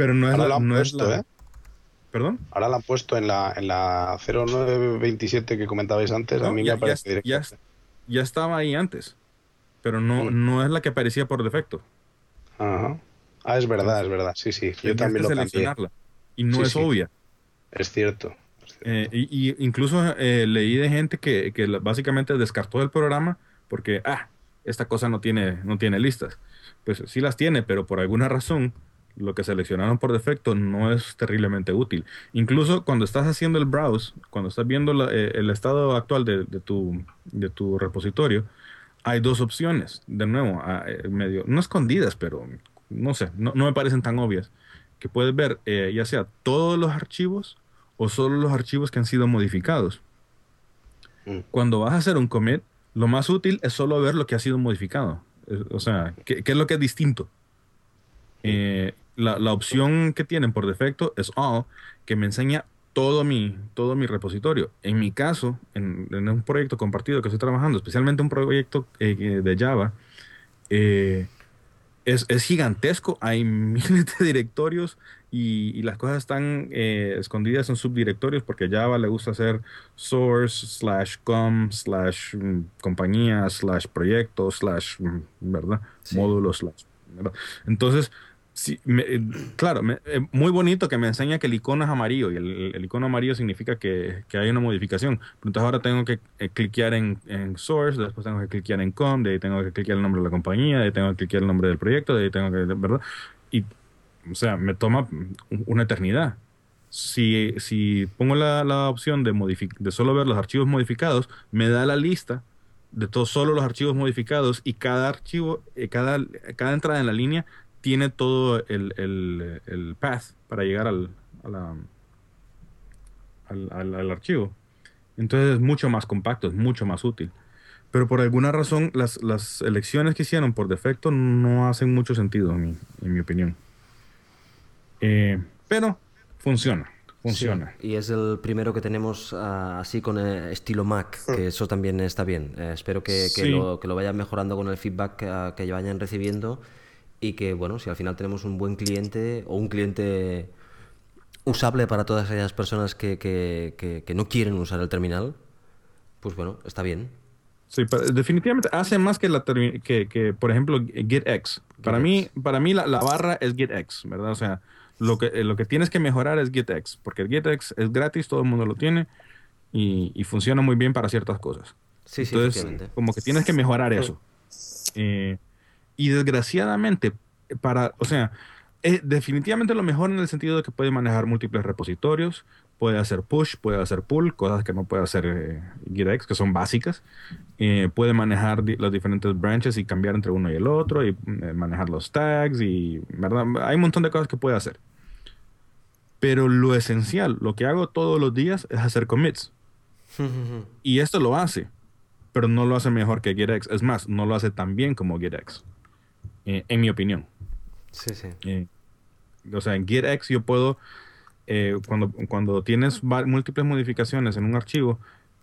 Pero no es Ahora la. han no es puesto, la- ¿eh? ¿Perdón? Ahora la han puesto en la, en la 0927 que comentabais antes. a No, mí ya- me aparece ya- ya- directamente. Ya estaba ahí antes. Pero no, Mm. no es la que aparecía por defecto. Ajá. Ah, es verdad, es verdad. Sí, sí. Yo también que lo cambié. seleccionarla. Y no Sí, es sí. obvia. Es cierto. Eh, y, y incluso eh, leí de gente que, que básicamente descartó el programa porque, ah, esta cosa no tiene, no tiene listas. Pues sí las tiene, pero por alguna razón lo que seleccionaron por defecto no es terriblemente útil. Incluso cuando estás haciendo el browse, cuando estás viendo la- eh, el estado actual de, de tu, de tu repositorio, hay dos opciones, de nuevo, ah, eh, medio, no escondidas, pero no sé, no, no me parecen tan obvias, que puedes ver eh, ya sea todos los archivos o solo los archivos que han sido modificados. Mm. Cuando vas a hacer un commit, lo más útil es solo ver lo que ha sido modificado. O sea, ¿qué, qué es lo que es distinto? Eh, la, la opción que tienen por defecto es all, que me enseña todo mi, todo mi repositorio. En mi caso, en, en un proyecto compartido que estoy trabajando, especialmente un proyecto eh, de Java, eh, es, es gigantesco. Hay miles de directorios y, y las cosas están eh, escondidas en subdirectorios porque Java le gusta hacer source, slash com, slash mm, compañía, slash proyecto, slash, mm, ¿verdad? Sí. Módulos, slash, ¿verdad? Entonces, sí, me- eh, claro, me- eh, muy bonito que me enseña que el icono es amarillo y el, el icono amarillo significa que, que hay una modificación. Entonces ahora tengo que eh, cliquear en, en source, después tengo que cliquear en com, de ahí tengo que cliquear el nombre de la compañía, de ahí tengo que cliquear el nombre del proyecto, de ahí tengo que, ¿verdad? Y, o sea, me toma una eternidad. Si, si pongo la, la opción de, de solo ver los archivos modificados, me da la lista de todos solo los archivos modificados y cada archivo, eh, cada, cada entrada en la línea tiene todo el, el, el path para llegar al, a la- al, al- al archivo. Entonces es mucho más compacto, es mucho más útil. Pero por alguna razón las, las elecciones que hicieron por defecto no hacen mucho sentido en mi, en mi opinión. Eh, pero funciona. funciona. Sí, y es el primero que tenemos uh, así con eh, estilo Mac, que eso también está bien. Eh, espero que, que, Sí. lo, que lo vayan mejorando con el feedback que, que vayan recibiendo y que, bueno, si al final tenemos un buen cliente o un cliente usable para todas aquellas personas que, que- que- que no quieren usar el terminal, pues bueno, está bien. Sí, pero definitivamente hace más que, la que, que, por ejemplo, GetX. Para mí, para mí la, la barra es GetX, ¿verdad? O sea, lo que, eh, lo que tienes que mejorar es GetX, porque el GetX es gratis, todo el mundo lo tiene y, y funciona muy bien para ciertas cosas. Sí, sí, Entonces, efectivamente. como que tienes que mejorar eso. Eh, y desgraciadamente, para, o sea, eh, definitivamente lo mejor en el sentido de que puede manejar múltiples repositorios, puede hacer push, puede hacer pull, cosas que no puede hacer eh, GitX, que son básicas. Eh, puede manejar di- los diferentes branches y cambiar entre uno y el otro, y eh, manejar los tags, y ¿verdad? hay un montón de cosas que puede hacer. Pero lo esencial, lo que hago todos los días es hacer commits. Y esto lo hace, pero no lo hace mejor que GitX. Es más, no lo hace tan bien como GitX, eh, en mi opinión. Sí, sí. Eh, o sea, en GitX yo puedo, eh, cuando, cuando tienes múltiples modificaciones en un archivo,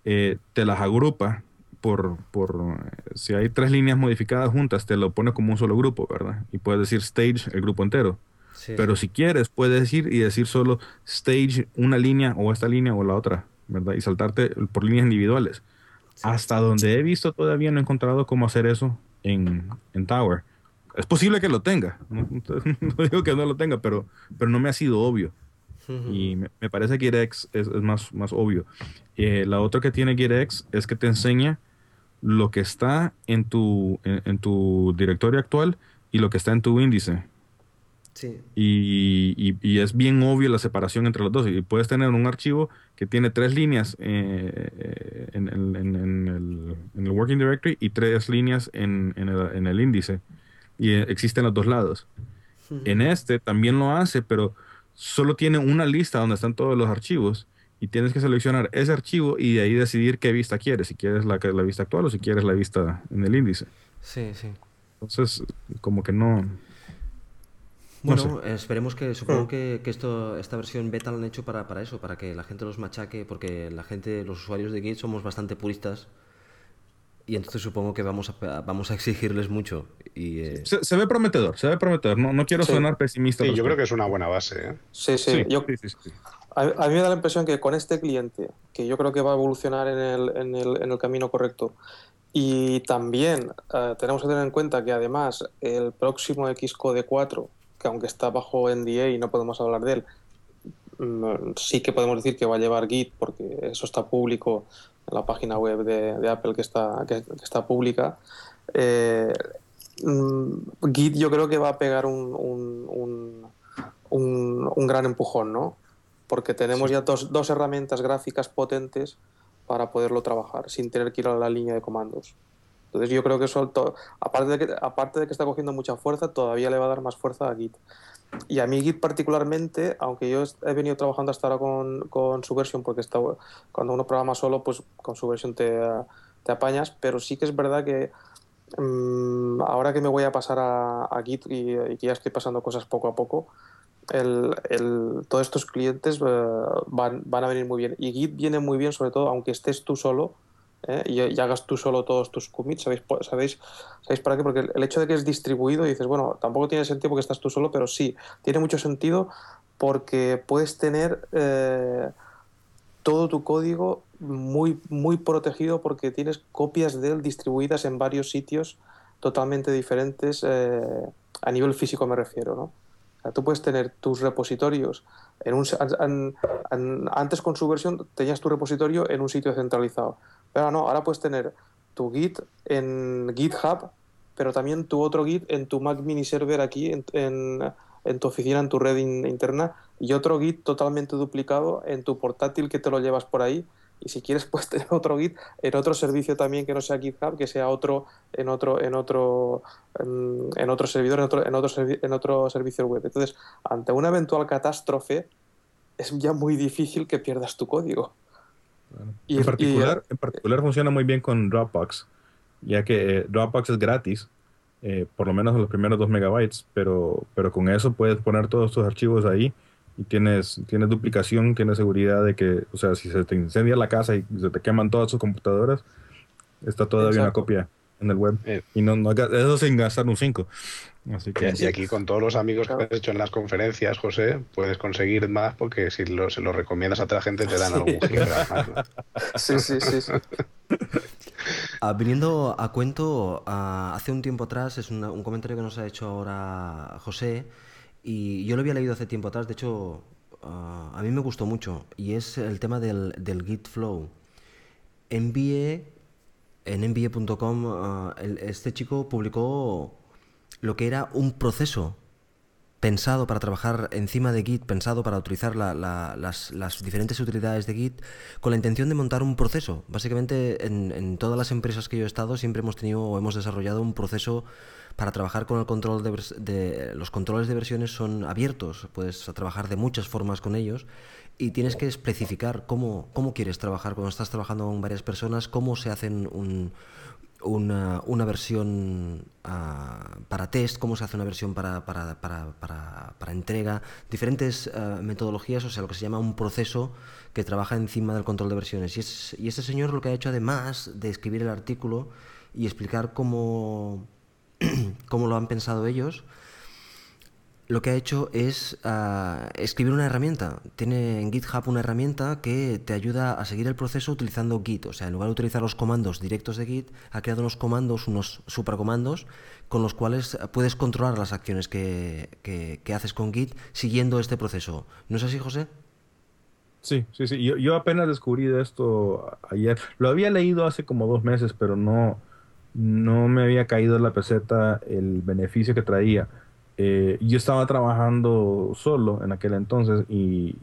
eh, te las agrupa por, por, si hay tres líneas modificadas juntas, te lo pone como un solo grupo, ¿verdad? Y puedes decir stage, el grupo entero. Sí, Pero sí. si quieres, puedes ir y decir solo stage una línea o esta línea o la otra, ¿verdad? Y saltarte por líneas individuales. Hasta donde he visto todavía no he encontrado cómo hacer eso en, en Tower. Es posible que lo tenga, no, no digo que no lo tenga, pero, pero no me ha sido obvio. Y me, me parece que GitX es, es más, más obvio. Eh, la otra que tiene GitX es que te enseña lo que está en tu, en- en tu directorio actual y lo que está en tu índice. Sí. Y, y- y es bien obvio la separación entre los dos. Y puedes tener un archivo que tiene tres líneas eh, eh, en, en- el, en el working directory y tres líneas en, en el, en el índice. Y eh, existen los dos lados. En este también lo hace, pero solo tiene una lista donde están todos los archivos. Y tienes que seleccionar ese archivo y de ahí decidir qué vista quieres. Si quieres la, la vista actual o si quieres la vista en el índice. Sí, sí. Entonces, como que no... No Bueno, esperemos que, supongo que, que esto, esta versión beta la han hecho para, para eso, para que la gente los machaque, porque la gente, los usuarios de Git somos bastante puristas y entonces supongo que vamos a, vamos a exigirles mucho. Y, eh, Se, se ve prometedor, se ve prometedor. No, no quiero Sí. sonar pesimista. Sí, yo creo que es una buena base. ¿eh? Sí, sí. Sí, Yo, sí, sí, sí. a, a mí me da la impresión que con este cliente, que yo creo que va a evolucionar en el, en el, en el camino correcto, y también eh, tenemos que tener en cuenta que además el próximo Xcode 4, que aunque está bajo NDA y no podemos hablar de él, mm, sí que podemos decir que va a llevar Git, porque eso está público en la página web de, de Apple que está, que, que está pública. Eh, mm, Git yo creo que va a pegar un, un- un- gran empujón, ¿no? Porque tenemos ya dos, dos herramientas gráficas potentes para poderlo trabajar sin tener que ir a la línea de comandos. Entonces yo creo que eso, aparte de que, aparte de que está cogiendo mucha fuerza, todavía le va a dar más fuerza a Git. Y a mí Git particularmente, aunque yo he venido trabajando hasta ahora con, con su versión, porque cuando uno programa solo, pues con su versión te, te apañas, pero sí que es verdad que mm, ahora que me voy a pasar a, Git y, y que ya estoy pasando cosas poco a poco, el, el- todos estos clientes eh, van, van a venir muy bien. Y Git viene muy bien, sobre todo, aunque estés tú solo ¿eh? y, y hagas tú solo todos tus commits. ¿Sabéis, sabéis, ¿Sabéis para qué? Porque el- hecho de que es distribuido, dices, bueno, tampoco tiene sentido porque estás tú solo, pero sí, tiene mucho sentido porque puedes tener eh, todo tu código muy, muy protegido porque tienes copias de él distribuidas en varios sitios totalmente diferentes eh, a nivel físico me refiero, ¿no? Tú puedes tener tus repositorios en un an- an- antes con su versión tenías tu repositorio en un sitio centralizado. Pero ahora no, ahora puedes tener tu Git en GitHub, pero también tu otro Git en tu Mac mini server aquí en, en- en tu oficina, en tu red in- interna, y otro Git totalmente duplicado en tu portátil que te lo llevas por ahí. Y si quieres, puedes tener otro Git en otro servicio también que no sea GitHub, que sea otro en otro, en otro, en, en otro servidor, en otro, en otro, servi- en otro servicio web. Entonces, ante una eventual catástrofe, es ya muy difícil que pierdas tu código. Y- en, y- particular, en particular funciona muy bien con Dropbox, ya que eh, Dropbox es gratis, eh, por lo menos los primeros dos megabytes, pero, pero con eso puedes poner todos tus archivos ahí y tienes, tienes duplicación, tienes seguridad de que, o sea, si se te incendia la casa y se te queman todas tus computadoras, está todavía una copia en el web. Eh. Y no, no, eso sin gastar un 5. Así que, Y aquí con todos los amigos que has hecho en las conferencias, José, puedes conseguir más porque si lo, se lo recomiendas a otra gente te dan algún ¿no? Sí, sí, sí. sí. Ah, viniendo a cuento, ah, hace un tiempo atrás, es una- un comentario que nos ha hecho ahora José, y yo lo había leído hace tiempo atrás, de hecho, ah, a mí me gustó mucho, y es el tema del, del Git Flow. Envíe, en envíe.com, ah, el- este chico publicó lo que era un proceso pensado para trabajar encima de Git, pensado para utilizar la- la- las, las diferentes utilidades de Git, con la intención de montar un proceso. Básicamente, en, todas las empresas que yo he estado, siempre hemos tenido o hemos desarrollado un proceso para trabajar con el control de, de- los controles de versiones son abiertos, puedes trabajar de muchas formas con ellos y tienes que especificar cómo, cómo quieres trabajar cuando estás trabajando con varias personas, cómo se hacen un, una, una versión ah, para test, cómo se hace una versión para, para, para, para- entrega, diferentes ah, metodologías, o sea, lo que se llama un proceso que trabaja encima del control de versiones. Y, es, y este señor lo que ha hecho, además de escribir el artículo y explicar cómo, cómo lo han pensado ellos, lo que ha hecho es ah, escribir una herramienta. Tiene en GitHub una herramienta que te ayuda a seguir el proceso utilizando Git. O sea, en lugar de utilizar los comandos directos de Git, ha creado unos comandos, unos supercomandos, con los cuales puedes controlar las acciones que, haces con Git siguiendo este proceso. ¿No es así, José? Sí, sí, sí. Yo, yo apenas descubrí de esto ayer. Lo había leído hace como dos meses, pero no, no me había caído en la peseta el beneficio que traía. Eh, yo estaba trabajando solo en aquel entonces y,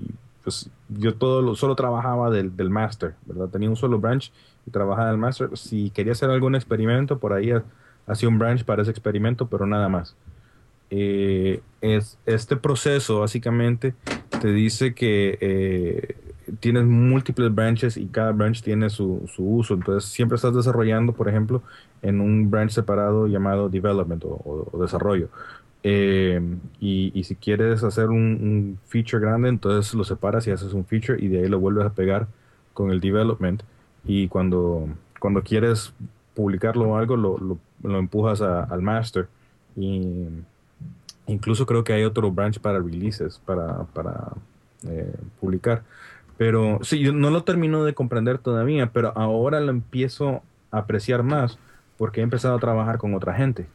pues yo todo lo, solo trabajaba del, del master, ¿verdad? Tenía un solo branch y trabajaba del master. Si quería hacer algún experimento, por ahí ha- hacía un branch para ese experimento, pero nada más. Eh, es, este proceso básicamente te dice que eh, tienes múltiples branches y cada branch tiene su, uso. Entonces siempre estás desarrollando, por ejemplo, en un branch separado llamado development o desarrollo. Eh, y, si quieres hacer un, feature grande, entonces lo separas y haces un feature y de ahí lo vuelves a pegar con el development. Y cuando, cuando quieres publicarlo o algo, lo, lo, empujas al master. Y incluso creo que hay otro branch para releases, para, para eh, publicar. Pero sí, yo no lo termino de comprender todavía, pero ahora lo empiezo a apreciar más porque he empezado a trabajar con otra gente.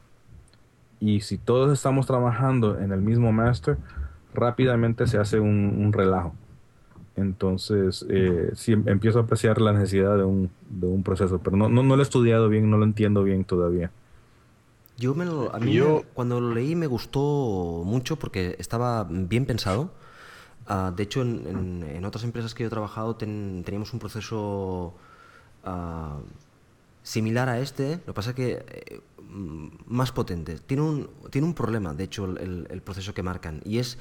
Y si todos estamos trabajando en el mismo master, rápidamente se hace un, un relajo. Entonces, eh, sí, em- empiezo a apreciar la necesidad de un, de un proceso, pero no, no, no lo he estudiado bien, no lo entiendo bien todavía. Yo me lo, a mí Yo- me- cuando lo leí me gustó mucho porque estaba bien pensado. Ah, de hecho, en, en- en otras empresas que yo he trabajado ten- teníamos un proceso ah, similar a este. Lo que pasa es que eh, más potente. Tiene un, tiene un problema, de hecho, el, proceso que marcan. Y es,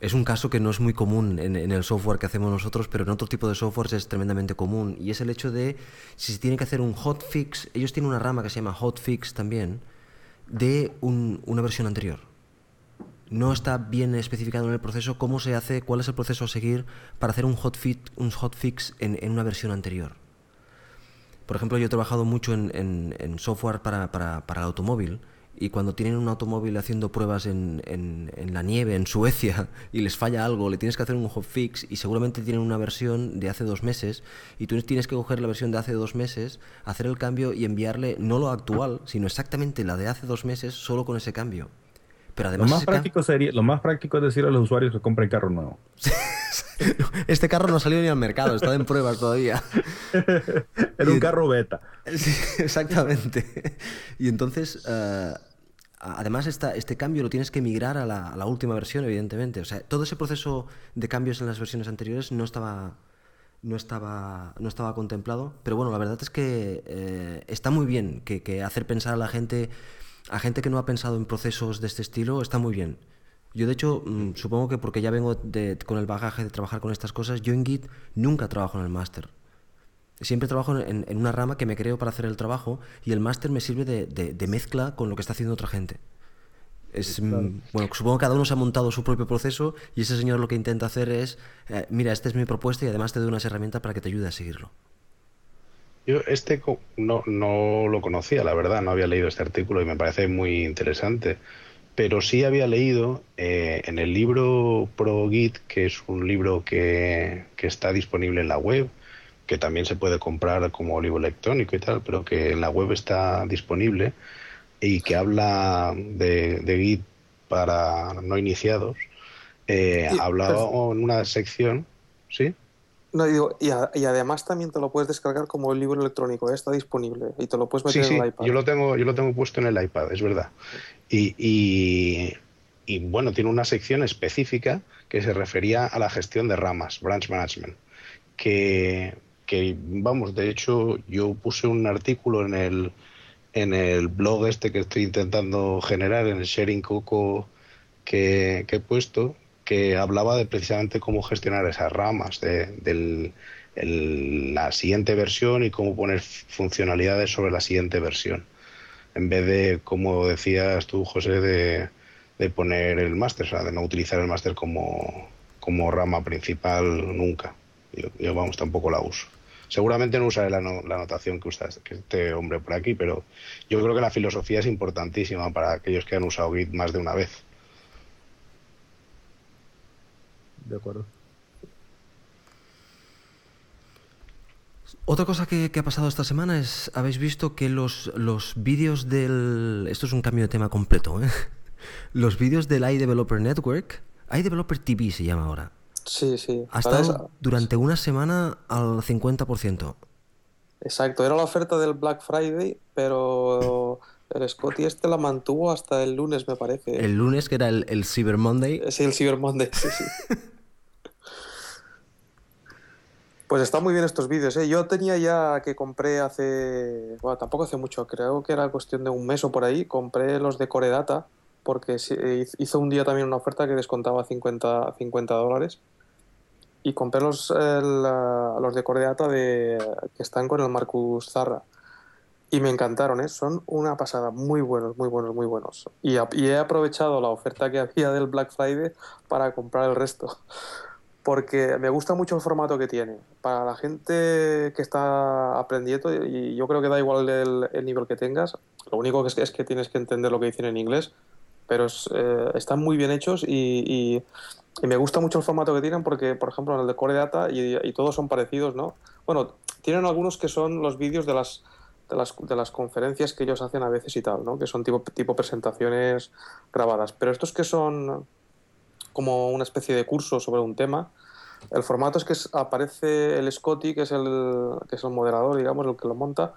es un caso que no es muy común en, el software que hacemos nosotros, pero en otro tipo de softwares es tremendamente común. Y es el hecho de si se tiene que hacer un hotfix. Ellos tienen una rama que se llama hotfix también de un- una versión anterior. No está bien especificado en el proceso cómo se hace, cuál es el proceso a seguir para hacer un hotfix, un en, en una versión anterior. Por ejemplo, yo he trabajado mucho en, en- software para, para- para el automóvil y cuando tienen un automóvil haciendo pruebas en, en- en la nieve, en Suecia, y les falla algo, le tienes que hacer un hotfix y seguramente tienen una versión de hace dos meses y tú tienes que coger la versión de hace dos meses, hacer el cambio y enviarle no lo actual, sino exactamente la de hace dos meses solo con ese cambio. Pero Lo más, práctico sería, lo más práctico es decir a los usuarios que compren carro nuevo. este carro no salió ni al mercado, está en pruebas todavía. Era un carro beta. Sí, exactamente. Y entonces, eh, además, esta, este cambio lo tienes que migrar a la, a la última versión, evidentemente. O sea, todo ese proceso de cambios en las versiones anteriores no estaba, no estaba, no estaba contemplado. Pero bueno, la verdad es que eh, está muy bien que, que hacer pensar a la gente, a gente que no ha pensado en procesos de este estilo, está muy bien. Yo, de hecho, mm, supongo que porque ya vengo de- con el bagaje de trabajar con estas cosas, yo en Git nunca trabajo en el máster. Siempre trabajo en, en una rama que me creo para hacer el trabajo y el máster me sirve de, de- de mezcla con lo que está haciendo otra gente. Es, mm, Bueno, supongo que cada uno se ha montado su propio proceso y ese señor lo que intenta hacer es, eh, mira, esta es mi propuesta y además te doy unas herramientas para que te ayude a seguirlo. Yo este no, no lo conocía, la verdad, no había leído este artículo y me parece muy interesante. Pero sí había leído eh, en el libro Pro Git, que es un libro que, que está disponible en la web, que también se puede comprar como libro electrónico y tal, pero que en la web está disponible y que habla de, de Git para no iniciados. Eh, hablaba en una sección, ¿sí? No, digo, y, además también te lo puedes descargar como el libro electrónico, ¿eh? está disponible y te lo puedes meter en el iPad. Yo lo tengo, yo lo tengo puesto en el iPad, es verdad. Y, y, bueno, tiene una sección específica que se refería a la gestión de ramas, branch management, que, que vamos, de hecho, yo puse un artículo en el en el blog este que estoy intentando generar, en el Sharing Coco que, que he puesto, que hablaba de precisamente cómo gestionar esas ramas de, la siguiente versión y cómo poner funcionalidades sobre la siguiente versión. En vez de, como decías tú, José, de, poner el máster, o sea, de no utilizar el máster como, rama principal nunca. Yo, vamos, tampoco la uso. Seguramente no usaré la, la notación que usa este, este hombre por aquí, pero yo creo que la filosofía es importantísima para aquellos que han usado Git más de una vez. De acuerdo. Otra cosa que, ha pasado esta semana es, habéis visto que los, los vídeos del... Esto es un cambio de tema completo, ¿eh? Los vídeos del iDeveloper Network, iDeveloper TV se llama ahora. Sí, sí. Ha estado durante una semana al 50%. Exacto, era la oferta del Black Friday, pero el Scotty este la mantuvo hasta el lunes, me parece. El lunes, que era el, el Cyber Monday. Sí, el Cyber Monday, sí, sí. Pues están muy bien estos vídeos. ¿eh? Yo tenía ya que compré hace, bueno, tampoco hace mucho, creo que era cuestión de un mes o por ahí, compré los de Core Data porque hizo un día también una oferta que descontaba 50, 50 dólares y compré los, los de Core Data de, que están con el Marcus Zarra y me encantaron, ¿eh? son una pasada, muy buenos, muy buenos, muy buenos. Y he aprovechado la oferta que había del Black Friday para comprar el resto porque me gusta mucho el formato que tiene. Para la gente que está aprendiendo, y yo creo que da igual el, nivel que tengas, lo único que es, es, que tienes que entender lo que dicen en inglés, pero eh, están muy bien hechos y, me gusta mucho el formato que tienen porque, por ejemplo, en el de Core Data, y, todos son parecidos, ¿no? Bueno, tienen algunos que son los vídeos de las, de las, de las conferencias que ellos hacen a veces y tal, ¿no? Que son tipo, tipo presentaciones grabadas, pero estos que son como una especie de curso sobre un tema. El formato es que aparece el Scotty, que es el, que es el moderador, digamos, el que lo monta,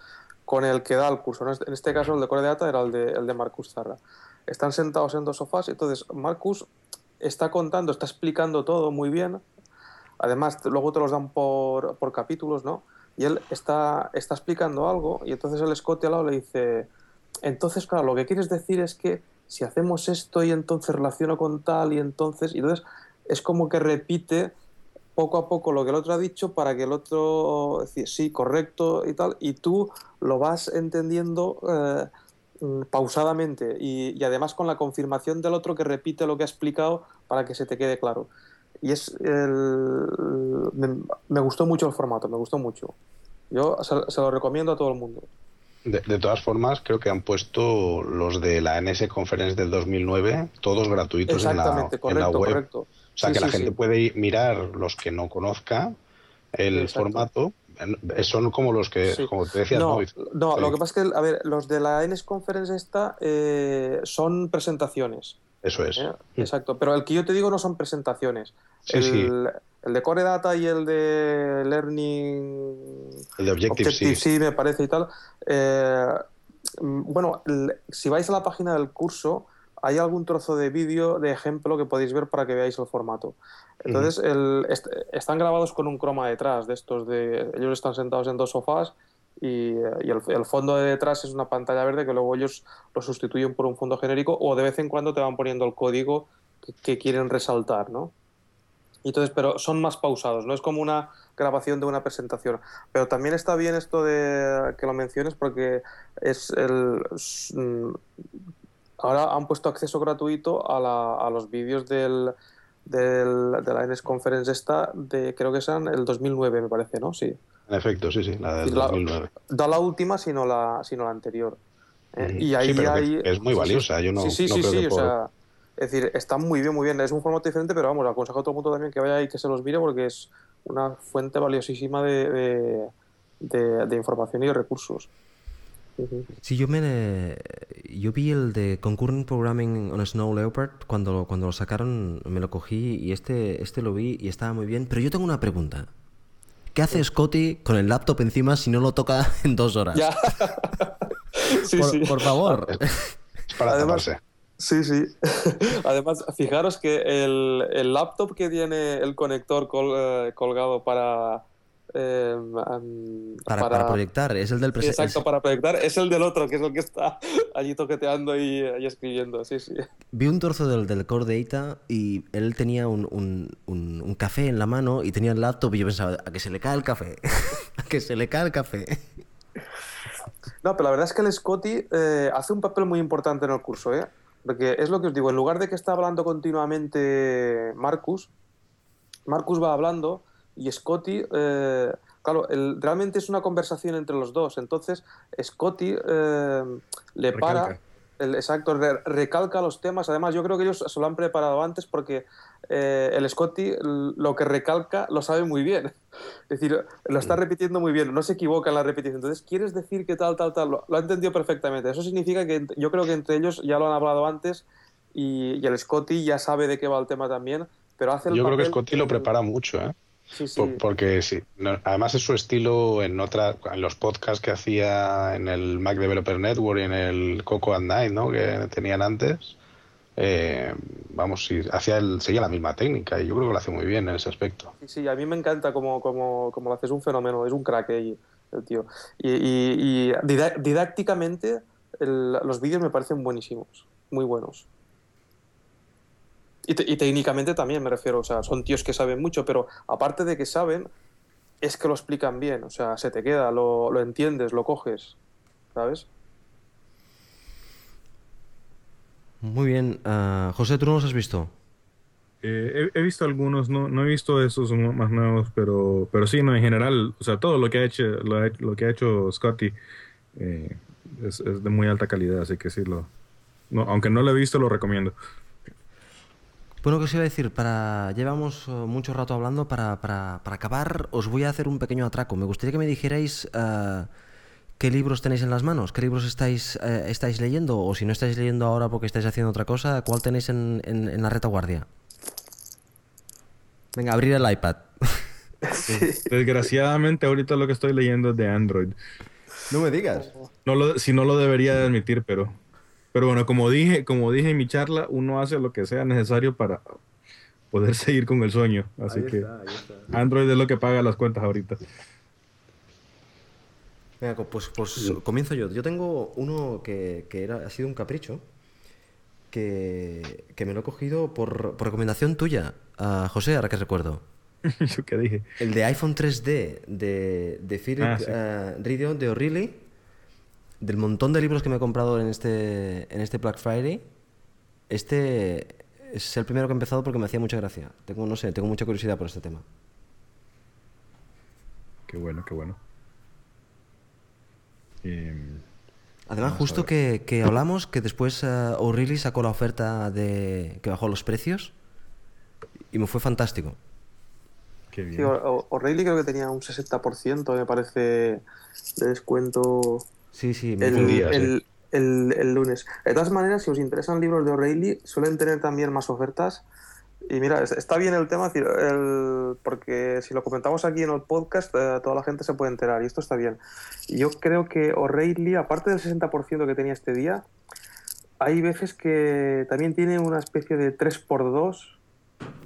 con el que da el curso. En este caso, el de Core Data era el de, el de Marcus Zarra. Están sentados en dos sofás, entonces Marcus está contando, está explicando todo muy bien. Además, luego te los dan por, por capítulos, ¿no? Y él está, está explicando algo y entonces el Scotty al lado le dice, entonces, claro, lo que quieres decir es que si hacemos esto y entonces relaciono con tal y entonces, y entonces es como que repite poco a poco lo que el otro ha dicho para que el otro sí, correcto y tal, y tú lo vas entendiendo eh, mm, pausadamente y, además con la confirmación del otro que repite lo que ha explicado para que se te quede claro. Y es el, me, gustó mucho el formato, me gustó mucho. Yo se lo recomiendo a todo el mundo. De, todas formas, creo que han puesto los de la NS Conference del 2009, todos gratuitos en la, web. O sea, que la gente puede mirar los que no conozca el formato. Son como los que, como te decías, no, no, lo que pasa es que, a ver, los de la NS Conference esta eh, son presentaciones. Eso es. ¿Eh? Exacto, pero el que yo te digo no son presentaciones. el, el de Core Data y el de Learning. El de Objective, sí. sí. me parece y tal. Eh, bueno, si vais a la página del curso, hay algún trozo de vídeo de ejemplo que podéis ver para que veáis el formato. Entonces, están grabados con un croma detrás de estos de. Ellos están sentados en dos sofás y, el, fondo de detrás es una pantalla verde que luego ellos lo sustituyen por un fondo genérico o de vez en cuando te van poniendo el código que, que quieren resaltar, ¿no? Entonces, pero son más pausados, no es como una grabación de una presentación. Pero también está bien esto de que lo menciones porque es el mm, ahora han puesto acceso gratuito a, la- a los vídeos del, del- de la NS Conference esta, de, creo que eran el 2009, me parece, ¿no? Sí. En efecto, sí, sí, la del Sí, la- 2009. No la última, sino la, sino la anterior. Eh, Ujú. y ahí Sí, pero hay... es muy valiosa, yo no- Sí, sí, no sí, creo sí, que o sea... Es decir, está muy bien, muy bien. Es un formato diferente, pero vamos, aconsejo a todo el mundo también que vaya y que se los mire porque es una fuente valiosísima de, de, de- de información y de recursos. Sí, yo me yo vi el de Concurrent Programming on Snow Leopard cuando, cuando lo sacaron, me lo cogí y este, este lo vi y estaba muy bien. Pero yo tengo una pregunta. ¿Qué hace Scotty con el laptop encima si no lo toca en dos horas? Ya. sí, por, sí. por favor. Es para Además- taparse. Sí, sí. Además, fijaros que el, el laptop que tiene el conector col- eh, colgado para, eh, am, Para, para proyectar, es el del presente. exacto, para proyectar es el del otro, que es el que está allí toqueteando y, y escribiendo. Sí, sí. Vi un trozo del, del Core Data y él tenía un, un- un- un café en la mano y tenía el laptop y yo pensaba, a que se le cae el café, a que se le cae el café. No, pero la verdad es que el Scotty eh, hace un papel muy importante en el curso, ¿eh? Porque es lo que os digo, en lugar de que está hablando continuamente Marcus, Marcus va hablando y Scotty, eh, claro, el- realmente es una conversación entre los dos. Entonces, Scotty eh, le para. El, exacto, re- recalca los temas. Además, yo creo que ellos se lo han preparado antes porque eh, el Scotty lo que recalca lo sabe muy bien. Es decir, lo está repitiendo muy bien, no se equivoca en la repetición. Entonces, ¿quieres decir que tal, tal, tal? Lo, lo ha entendido perfectamente. Eso significa que yo creo que entre ellos ya lo han hablado antes y, y el Scotty ya sabe de qué va el tema también, pero hace el Yo creo que Scotty lo prepara mucho, ¿eh? Sí, sí. Por- porque sí, no- además es su estilo en otra, en los podcasts que hacía en el Mac Developer Network y en el Coco at Night, ¿no? Que tenían antes. Eh, vamos, sí, hacía el, seguía la misma técnica y yo creo que lo hace muy bien en ese aspecto. Sí, a mí me encanta como, como, como lo hace, es un fenómeno, es un crack ahí, el tío. Y, y- y didácticamente el- los vídeos me parecen buenísimos, muy buenos. Y, te- y técnicamente también me refiero, o sea, son tíos que saben mucho, pero aparte de que saben, es que lo explican bien, o sea, se te queda, lo, lo entiendes, lo coges, ¿sabes? Muy bien. ah, José, ¿tú no los has visto? Eh, he, he visto algunos, no, no he visto esos más nuevos, pero, pero sí, no, en general, o sea, todo lo que ha hecho, lo, ha- lo que ha hecho Scotty eh, es, es de muy alta calidad, así que sí, lo, no, aunque no lo he visto, lo recomiendo. Bueno, que os iba a decir, para llevamos eh, mucho rato hablando, para, para- para acabar os voy a hacer un pequeño atraco. Me gustaría que me dijerais eh, qué libros tenéis en las manos, qué libros estáis, eh, estáis leyendo, o si no estáis leyendo ahora porque estáis haciendo otra cosa, cuál tenéis en, en- en la retaguardia. Venga, abrir el iPad. Desgraciadamente, ahorita lo que estoy leyendo es de Android. no me digas. No lo, si no lo debería de admitir, pero, pero bueno, como dije, como dije en mi charla, uno hace lo que sea necesario para poder seguir con el sueño. Así que Android es lo que paga las cuentas ahorita. Venga, pues, pues comienzo yo. Yo tengo uno que, que era, ha sido un capricho, que, que me lo he cogido por, por recomendación tuya, a José, ahora que recuerdo. ¿Yo qué dije? El de iPhone 3D de, de Philip Ah, sí. Ridio de O'Reilly, del montón de libros que me he comprado en este, en este Black Friday, este es el primero que he empezado porque me hacía mucha gracia. Tengo, no sé, tengo mucha curiosidad por este tema. Qué bueno, qué bueno. Em, Además, justo que, que hablamos, que después eh, O'Reilly sacó la oferta de que bajó los precios y me fue fantástico. qué bien. Sí, O'Reilly creo que tenía un 60%, me parece, de descuento Sí, sí, me el, día, sí. el- el- el lunes. De todas maneras, si os interesan libros de O'Reilly, suelen tener también más ofertas. Y mira, es- está bien el tema, el- porque si lo comentamos aquí en el podcast, eh, toda la gente se puede enterar y esto está bien. Yo creo que O'Reilly, aparte del 60% que tenía este día, hay veces que también tiene una especie de 3x2.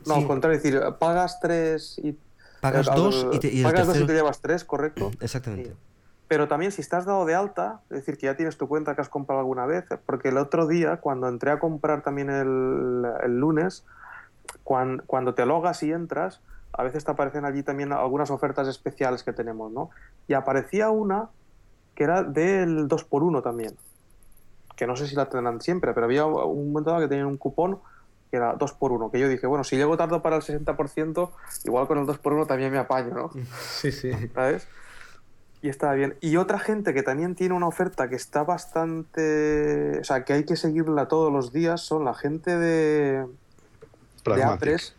No, Sí. al contrario, es decir, pagas 3 y... Pagas eh, dos y, te- y el pagas dos y te llevas 3, correcto. Exactamente. Pero también si estás dado de alta, es decir, que ya tienes tu cuenta que has comprado alguna vez, porque el otro día, cuando entré a comprar también el, el lunes, cuan- cuando, te logas y entras, a veces te aparecen allí también algunas ofertas especiales que tenemos, ¿no? Y aparecía una que era del 2x1 también. que no sé si la tendrán siempre, pero había un momento dado que tenían un cupón que era 2 por 1 que yo dije, bueno, si llego tarde para el 60%, igual con el 2 por 1 también me apaño, ¿no? Sí, sí. ¿Sabes? Y estaba bien. Y otra gente que también tiene una oferta que está bastante... O sea, que hay que seguirla todos los días son la gente de, de Pragmatic. Apres.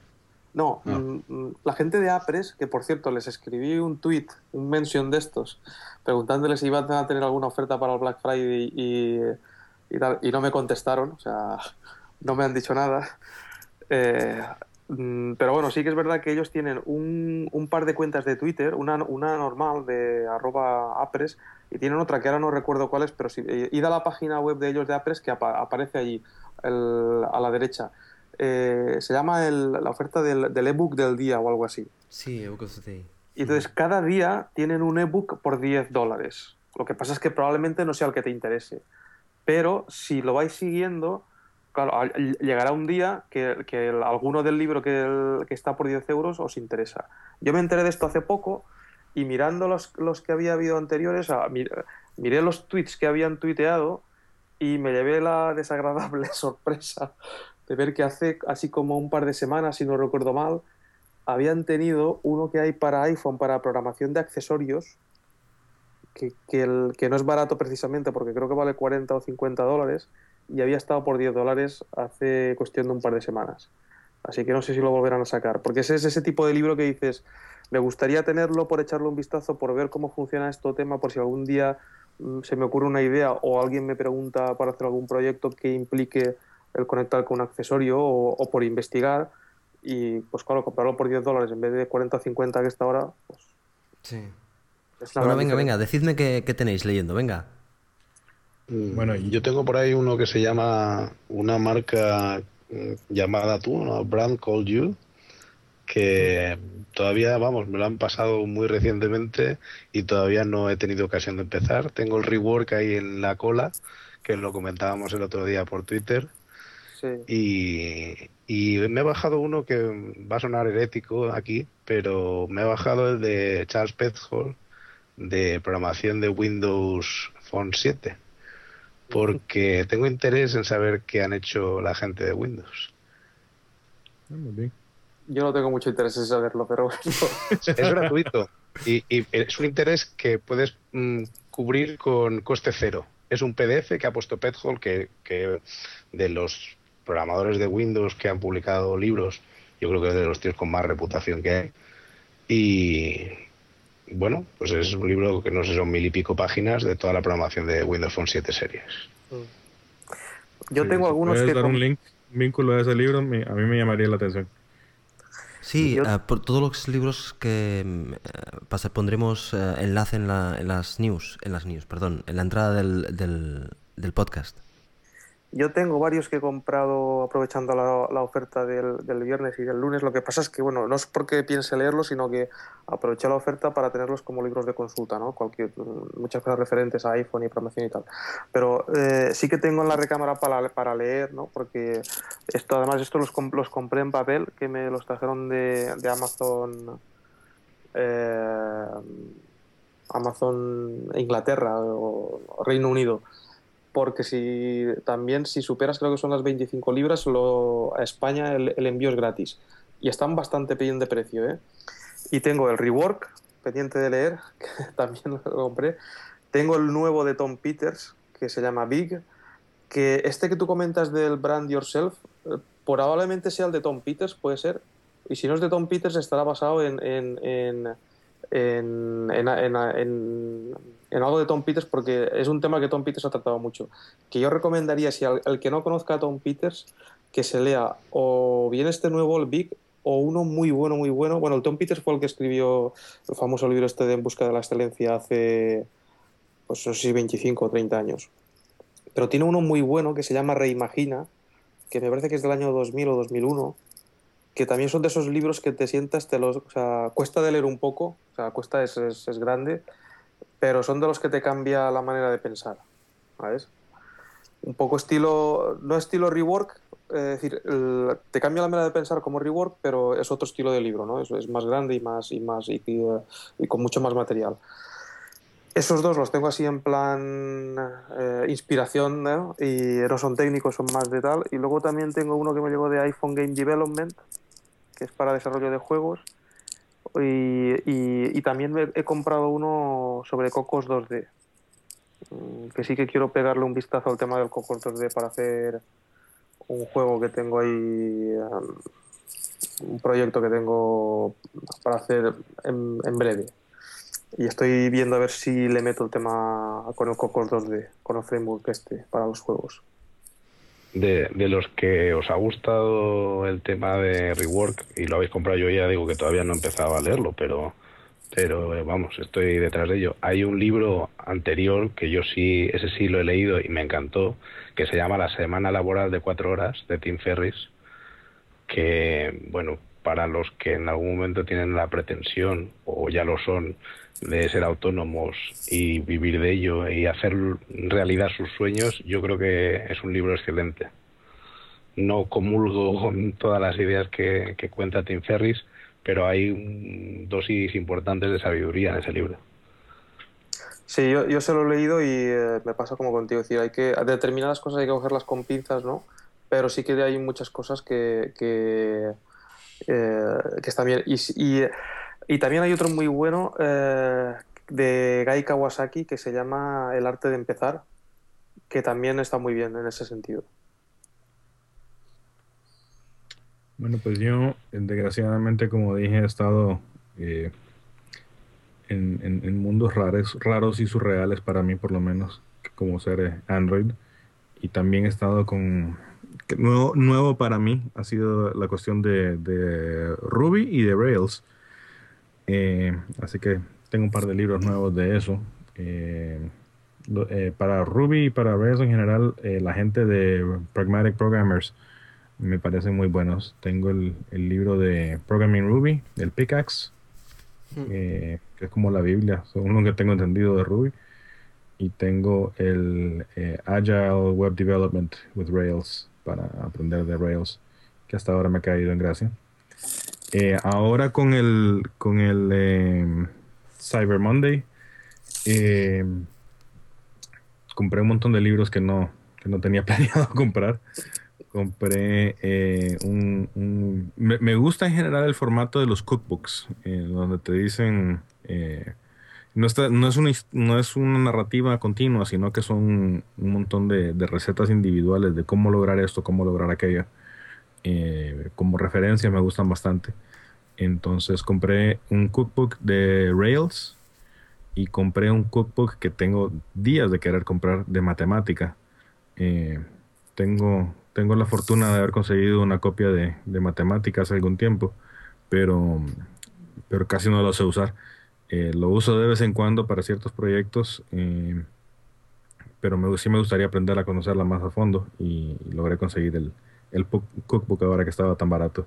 No, No. mm, mm, la gente de Apres, que por cierto les escribí un tweet, un mention de estos, preguntándoles si iban a tener alguna oferta para el Black Friday y, y tal, y no me contestaron, o sea, no me han dicho nada. Eh, pero bueno, sí que es verdad que ellos tienen un, un par de cuentas de Twitter, una, una normal de arroba Apres y tienen otra que ahora no recuerdo cuál es, pero si eh, id a la página web de ellos de Apres que apa- aparece allí el- a la derecha. Eh, se llama el- la oferta del, del ebook del día o algo así. Sí, ebook of the day. Y entonces cada día tienen un ebook por 10 dólares. Lo que pasa es que probablemente no sea el que te interese. Pero si lo vais siguiendo, claro, llegará un día que, que el- alguno del libro que, que está por 10 euros os interesa. Yo me enteré de esto hace poco y mirando los, los que había habido anteriores, ah, mir- miré los tweets que habían tuiteado y me llevé la desagradable sorpresa de ver que hace así como un par de semanas, si no recuerdo mal, habían tenido uno que hay para iPhone para programación de accesorios, que, que no es barato precisamente porque creo que vale 40 o 50 dólares y había estado por 10 dólares hace cuestión de un par de semanas. Así que no sé si lo volverán a sacar, porque ese es ese tipo de libro que dices, me gustaría tenerlo por echarle un vistazo, por ver cómo funciona este tema, por si algún día mm, se me ocurre una idea o alguien me pregunta para hacer algún proyecto que implique el conectar con un accesorio o, o por investigar y pues claro, comprarlo por 10 dólares en vez de 40 o 50 que está ahora, pues Sí. es Bueno, venga, diferencia. venga, decidme qué, qué tenéis leyendo, venga. Mm, Bueno, y- yo tengo por ahí uno que se llama una marca mm, llamada tú, ¿no? Brand Called You, que todavía, vamos, me lo han pasado muy recientemente y todavía no he tenido ocasión de empezar. Tengo el rework ahí en la cola, que lo comentábamos el otro día por Twitter. Sí. Y, y me he bajado uno que va a sonar herético aquí, pero me he bajado el de Charles Petzold de programación de Windows Phone 7, porque tengo interés en saber qué han hecho la gente de Windows. Ah, muy bien. Yo no tengo mucho interés en saberlo, pero bueno. Es gratuito y, y es un interés que puedes mm, cubrir con coste cero. Es un PDF que ha puesto Petzold, que, que de los programadores de Windows que han publicado libros, yo creo que es de los tíos con más reputación que hay. Y bueno, pues es un libro que no sé, son mil y pico páginas de toda la programación de Windows Phone 7 series. Yo Sí, tengo si algunos que... dar un link, un vínculo a ese libro, a mí me llamaría la atención. Sí, Yo- ah, por todos los libros que mm, pasa- pondremos eh, enlace en, la- en las news, en las news, perdón, en la entrada del, del, del podcast. Yo tengo varios que he comprado aprovechando la, la oferta del, del viernes y del lunes. Lo que pasa es que, bueno, no es porque piense leerlos, sino que aproveché la oferta para tenerlos como libros de consulta, ¿no? Muchas cosas referentes a iPhone y promoción y tal. Pero eh, sí que tengo en la recámara para, para leer, ¿no? Porque esto, además, esto los, comp- los compré en papel, que me los trajeron de, de Amazon. eh, Amazon Inglaterra o Reino Unido porque si también si superas creo que son las 25 libras lo, a España el, envío es gratis. Y están bastante bien de precio ¿eh? y tengo el rework pendiente de leer que también lo compré. Tengo el nuevo de Tom Peters que se llama Big que este que tú comentas del brand yourself eh, probablemente sea el de Tom Peters puede ser. Y si no es de Tom Peters estará basado en, en en, en, algo de Tom Peters porque es un tema que Tom Peters ha tratado mucho. Que yo recomendaría, si al, que no conozca a Tom Peters, que se lea o bien este nuevo, el Big, o uno muy bueno, muy bueno. Bueno, el Tom Peters fue el que escribió el famoso libro este de En busca de la excelencia hace, pues no sé si 25 o 30 años. Pero tiene uno muy bueno que se llama Reimagina, que me parece que es del año 2000 o 2001 que también son de esos libros que te sientas, te los, cuesta de leer un poco, o sea, cuesta es, es, es grande, pero son de los que te cambia la manera de pensar, ¿sabes? Un poco estilo, no estilo rework, es decir, el, te cambia la manera de pensar como rework, pero es otro estilo de libro, ¿no? Es, es más grande y más y más y, y, y, con mucho más material. Esos dos los tengo así en plan eh, inspiración ¿no? y no son técnicos, son más de tal. Y luego también tengo uno que me llegó de iPhone Game Development, que es para desarrollo de juegos. Y, y- también me he comprado uno sobre Cocos 2D, mm, que sí que quiero pegarle un vistazo al tema del Cocos 2D para hacer un juego que tengo ahí, um, un proyecto que tengo para hacer en, en breve. Y estoy viendo a ver si le meto el tema con el Cocos 2D, con el framework este para los juegos. De, de los que os ha gustado el tema de rework y lo habéis comprado, yo ya digo que todavía no he empezado a leerlo, pero, pero eh, vamos, estoy detrás de ello. Hay un libro anterior que yo sí, ese sí lo he leído y me encantó, que se llama La Semana Laboral de Cuatro Horas, de Tim Ferris, que, bueno, para los que en algún momento tienen la pretensión, o ya lo son, de ser autónomos y vivir de ello y hacer realidad sus sueños, yo creo que es un libro excelente. No comulgo con todas las ideas que, que cuenta Tim Ferris, pero hay dosis importantes de sabiduría en ese libro. Sí, yo, yo se lo he leído y eh, me pasa como contigo, es decir, hay que, determinadas cosas hay que cogerlas con pinzas, ¿no? Pero sí que hay muchas cosas que, que, eh, que están bien. Y, y, y también hay otro muy bueno eh, de Gai Kawasaki que se llama El arte de empezar, que también está muy bien en ese sentido. Bueno, pues yo, desgraciadamente, como dije, he estado eh, en, en- mundos raros, raros y surreales para mí, por lo menos, como ser eh, Android. Y también he estado con... nuevo, nuevo para mí ha sido la cuestión de, de Ruby y de Rails. Eh, así que tengo un par de libros nuevos de eso. Eh, eh, para Ruby y para Rails en general, la gente de Pragmatic Programmers me parecen muy buenos. Tengo el, el libro de Programming Ruby, del Pickaxe, eh, que es como la Biblia, según lo que tengo entendido de Ruby. Y tengo el Agile Web Development with Rails para aprender de Rails, que hasta ahora me ha caído en gracia. Eh, ahora con el, con el eh, Cyber Monday, eh, compré un montón de libros que no, que no tenía planeado comprar. Compré eh, un... un- me, gusta en general el formato de los cookbooks, eh, donde te dicen... eh, no, está, no, es una, no es una narrativa continua, sino que son un montón de recetas individuales de cómo lograr esto, cómo lograr aquello. Eh, como referencia me gustan bastante. Entonces compré un cookbook de Rails y compré un cookbook que tengo días de querer comprar de matemática. Eh, tengo, tengo la fortuna de haber conseguido una copia de, de matemática hace algún tiempo, pero, pero casi no lo sé usar. Eh, lo uso de vez en cuando para ciertos proyectos, pero me, sí me gustaría aprender a conocerla más a fondo y, logré conseguir el, el cookbook ahora que estaba tan barato.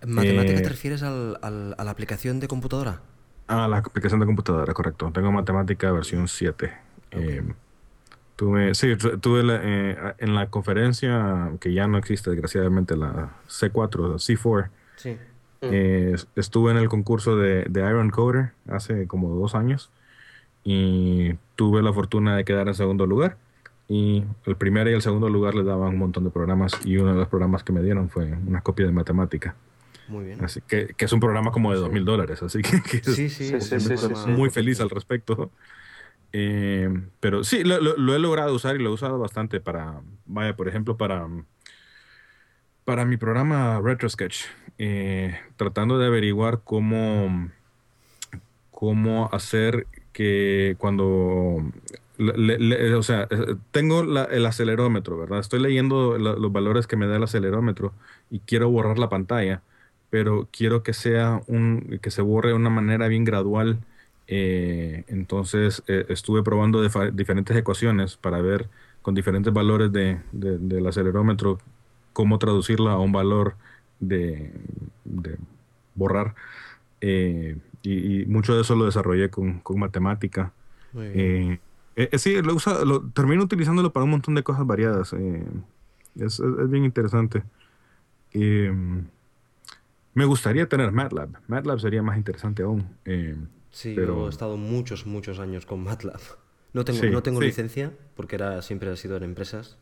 ¿En matemáticas Eh, te refieres al- al- a la aplicación de computadora? Ah, la aplicación de computadora, correcto. Tengo matemática versión 7. Eh, tuve, sí, tu- tuve la- eh, en la conferencia, que ya no existe desgraciadamente, la C4, C4, Sí. es- estuve en el concurso de, de Iron Coder hace como dos años y tuve la fortuna de quedar en segundo lugar. Y el primer y el segundo lugar les daban un montón de programas y uno de los programas que me dieron fue una copia de matemática. Muy bien. Así que, que es un programa como de dos mil dólares, así que, que es- Sí, sí, Sí, es muy feliz al respecto. Eh, pero sí, lo, lo- lo he logrado usar y lo he usado bastante para, vaya, por ejemplo, para, para mi programa RetroSketch, eh, tratando de averiguar cómo, cómo hacer que cuando, le- le- o sea, eh, tengo la- el acelerómetro, ¿verdad? Estoy leyendo la- los valores que me da el acelerómetro y quiero borrar la pantalla, pero quiero que sea un, que se borre de una manera bien gradual. Eh, entonces eh, estuve probando diferentes ecuaciones para ver con diferentes valores de, de- del acelerómetro cómo traducirla a un valor de, de borrar. Eh, y, y mucho de eso lo desarrollé con, con matemática. Muy bien. Eh, eh, sí, lo, usa, lo termino utilizándolo para un montón de cosas variadas. eh, es, es- es bien interesante. Eh, me gustaría tener MATLAB. MATLAB sería más interesante aún. Eh, Sí, Pero- yo he estado muchos, muchos años con MATLAB. No tengo, Sí, no tengo sí. licencia porque era, siempre ha sido en empresas.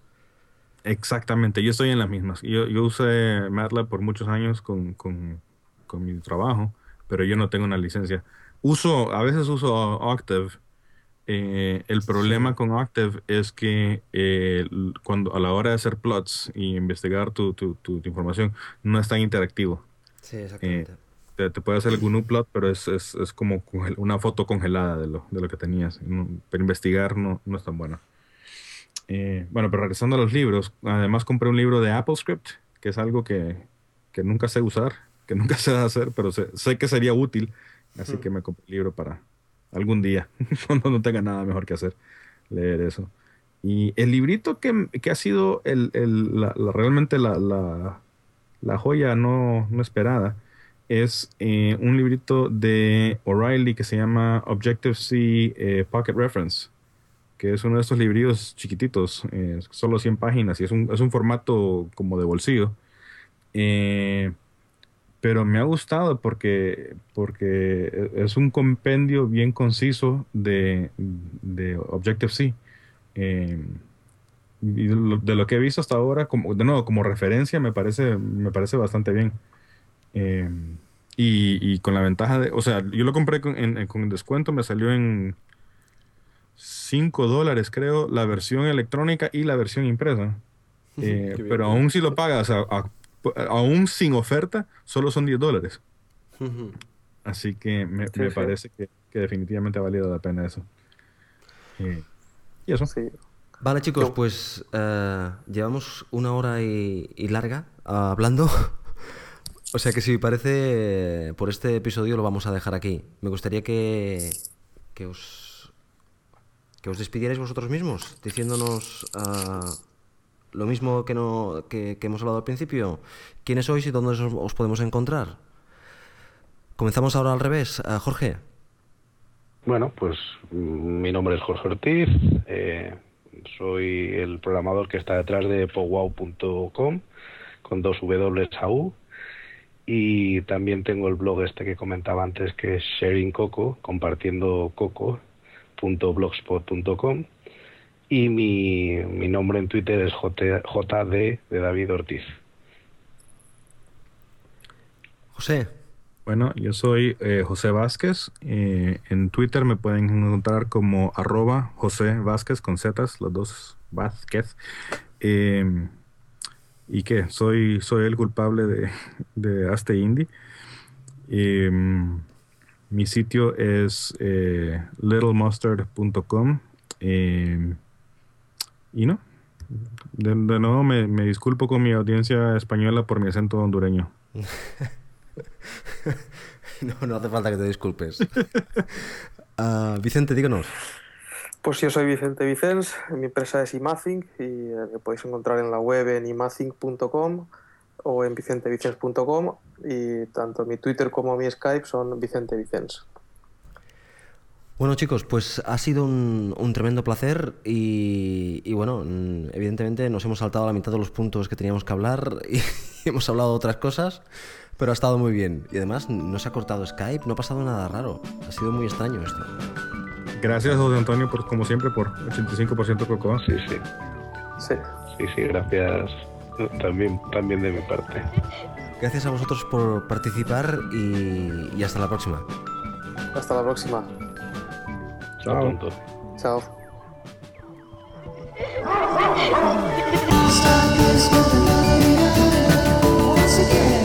Exactamente, yo estoy en las mismas. Yo, yo usé MATLAB por muchos años con, con, con mi trabajo, pero yo no tengo una licencia. Uso, a veces uso Octave. Eh, el problema con Octave es que eh, cuando a la hora de hacer plots y investigar tu, tu, tu- tu información no es tan interactivo. Sí, exactamente. Te, te puede hacer el GNU plot, pero es, es, es como una foto congelada de lo, de lo que tenías. No- Pero investigar no, no es tan bueno. Eh, bueno, pero regresando a los libros, además compré un libro de AppleScript, que es algo que, que nunca sé usar, que nunca sé hacer, pero sé, sé que sería útil, así Mm. que me compré el libro para algún día, cuando no tenga nada mejor que hacer, leer eso. Y el librito que, que ha sido el, el- la- realmente la, la- joya no, no esperada es eh, un librito de O'Reilly que se llama Objective-C eh, Pocket Reference, que es uno de estos librillos chiquititos, eh, solo 100 páginas y es un, es un formato como de bolsillo. Eh, pero me ha gustado porque, porque es un compendio bien conciso de, de Objective-C. Eh, y de lo, de lo que he visto hasta ahora, como, de nuevo, como referencia, me parece, me parece bastante bien. Eh, y, y con la ventaja de, o sea, yo lo compré con, en, en- con descuento, me salió en 5 dólares, creo, la versión electrónica y la versión impresa. Eh, pero aún si lo pagas, a- a- aún sin oferta, solo son 10 dólares. Así que me, Sí, me sí. parece que, que definitivamente ha valido la pena eso. Eh, y eso. Sí. Vale, chicos, Yo- pues eh, llevamos una hora y, y larga ah, hablando. o sea que si parece, por este episodio lo vamos a dejar aquí. Me gustaría que, que os que os despidierais vosotros mismos, diciéndonos ah, lo mismo que, no, que, hemos hablado al principio. ¿Quiénes sois y dónde os, os podemos encontrar? Comenzamos ahora al revés. Jorge. Bueno, pues mm, mi nombre es Jorge Ortiz, eh, soy el programador que está detrás de powwow.com con dos W a U y también tengo el blog este que comentaba antes que es Sharing Coco, compartiendo coco.blogspot.com y mi, mi nombre en Twitter es J- JD de David Ortiz. José. Bueno, yo soy eh, José Vázquez. eh, en Twitter me pueden encontrar como arroba José Vázquez con zetas, los dos Vázquez. Eh, y que soy, soy el culpable de, de Aste Indie. Eh, mi sitio es eh, littlemustard.com. y no, de, de nuevo me, me disculpo con mi audiencia española por mi acento hondureño. No, no hace falta que te disculpes. Ah, Vicente, díganos. Pues yo soy Vicente Vicens, mi empresa es Imazing y eh, me podéis encontrar en la web en imazing.com o en vicentevicens.com y tanto mi Twitter como mi Skype son Vicente Vicens. Bueno chicos, pues ha sido un, un tremendo placer y, y bueno, mm, evidentemente nos hemos saltado la mitad de los puntos que teníamos que hablar y hemos hablado de otras cosas, pero ha estado muy bien. Y además no se ha cortado Skype, no ha pasado nada raro. Ha sido muy extraño esto. Gracias, José Antonio, por, como siempre, por 85% Cocoa. Sí, sí, Sí. sí, sí, gracias también, también de mi parte. Gracias a vosotros por participar y, y hasta la próxima. Hasta la próxima. Tchau. Tchau. Stop this once again.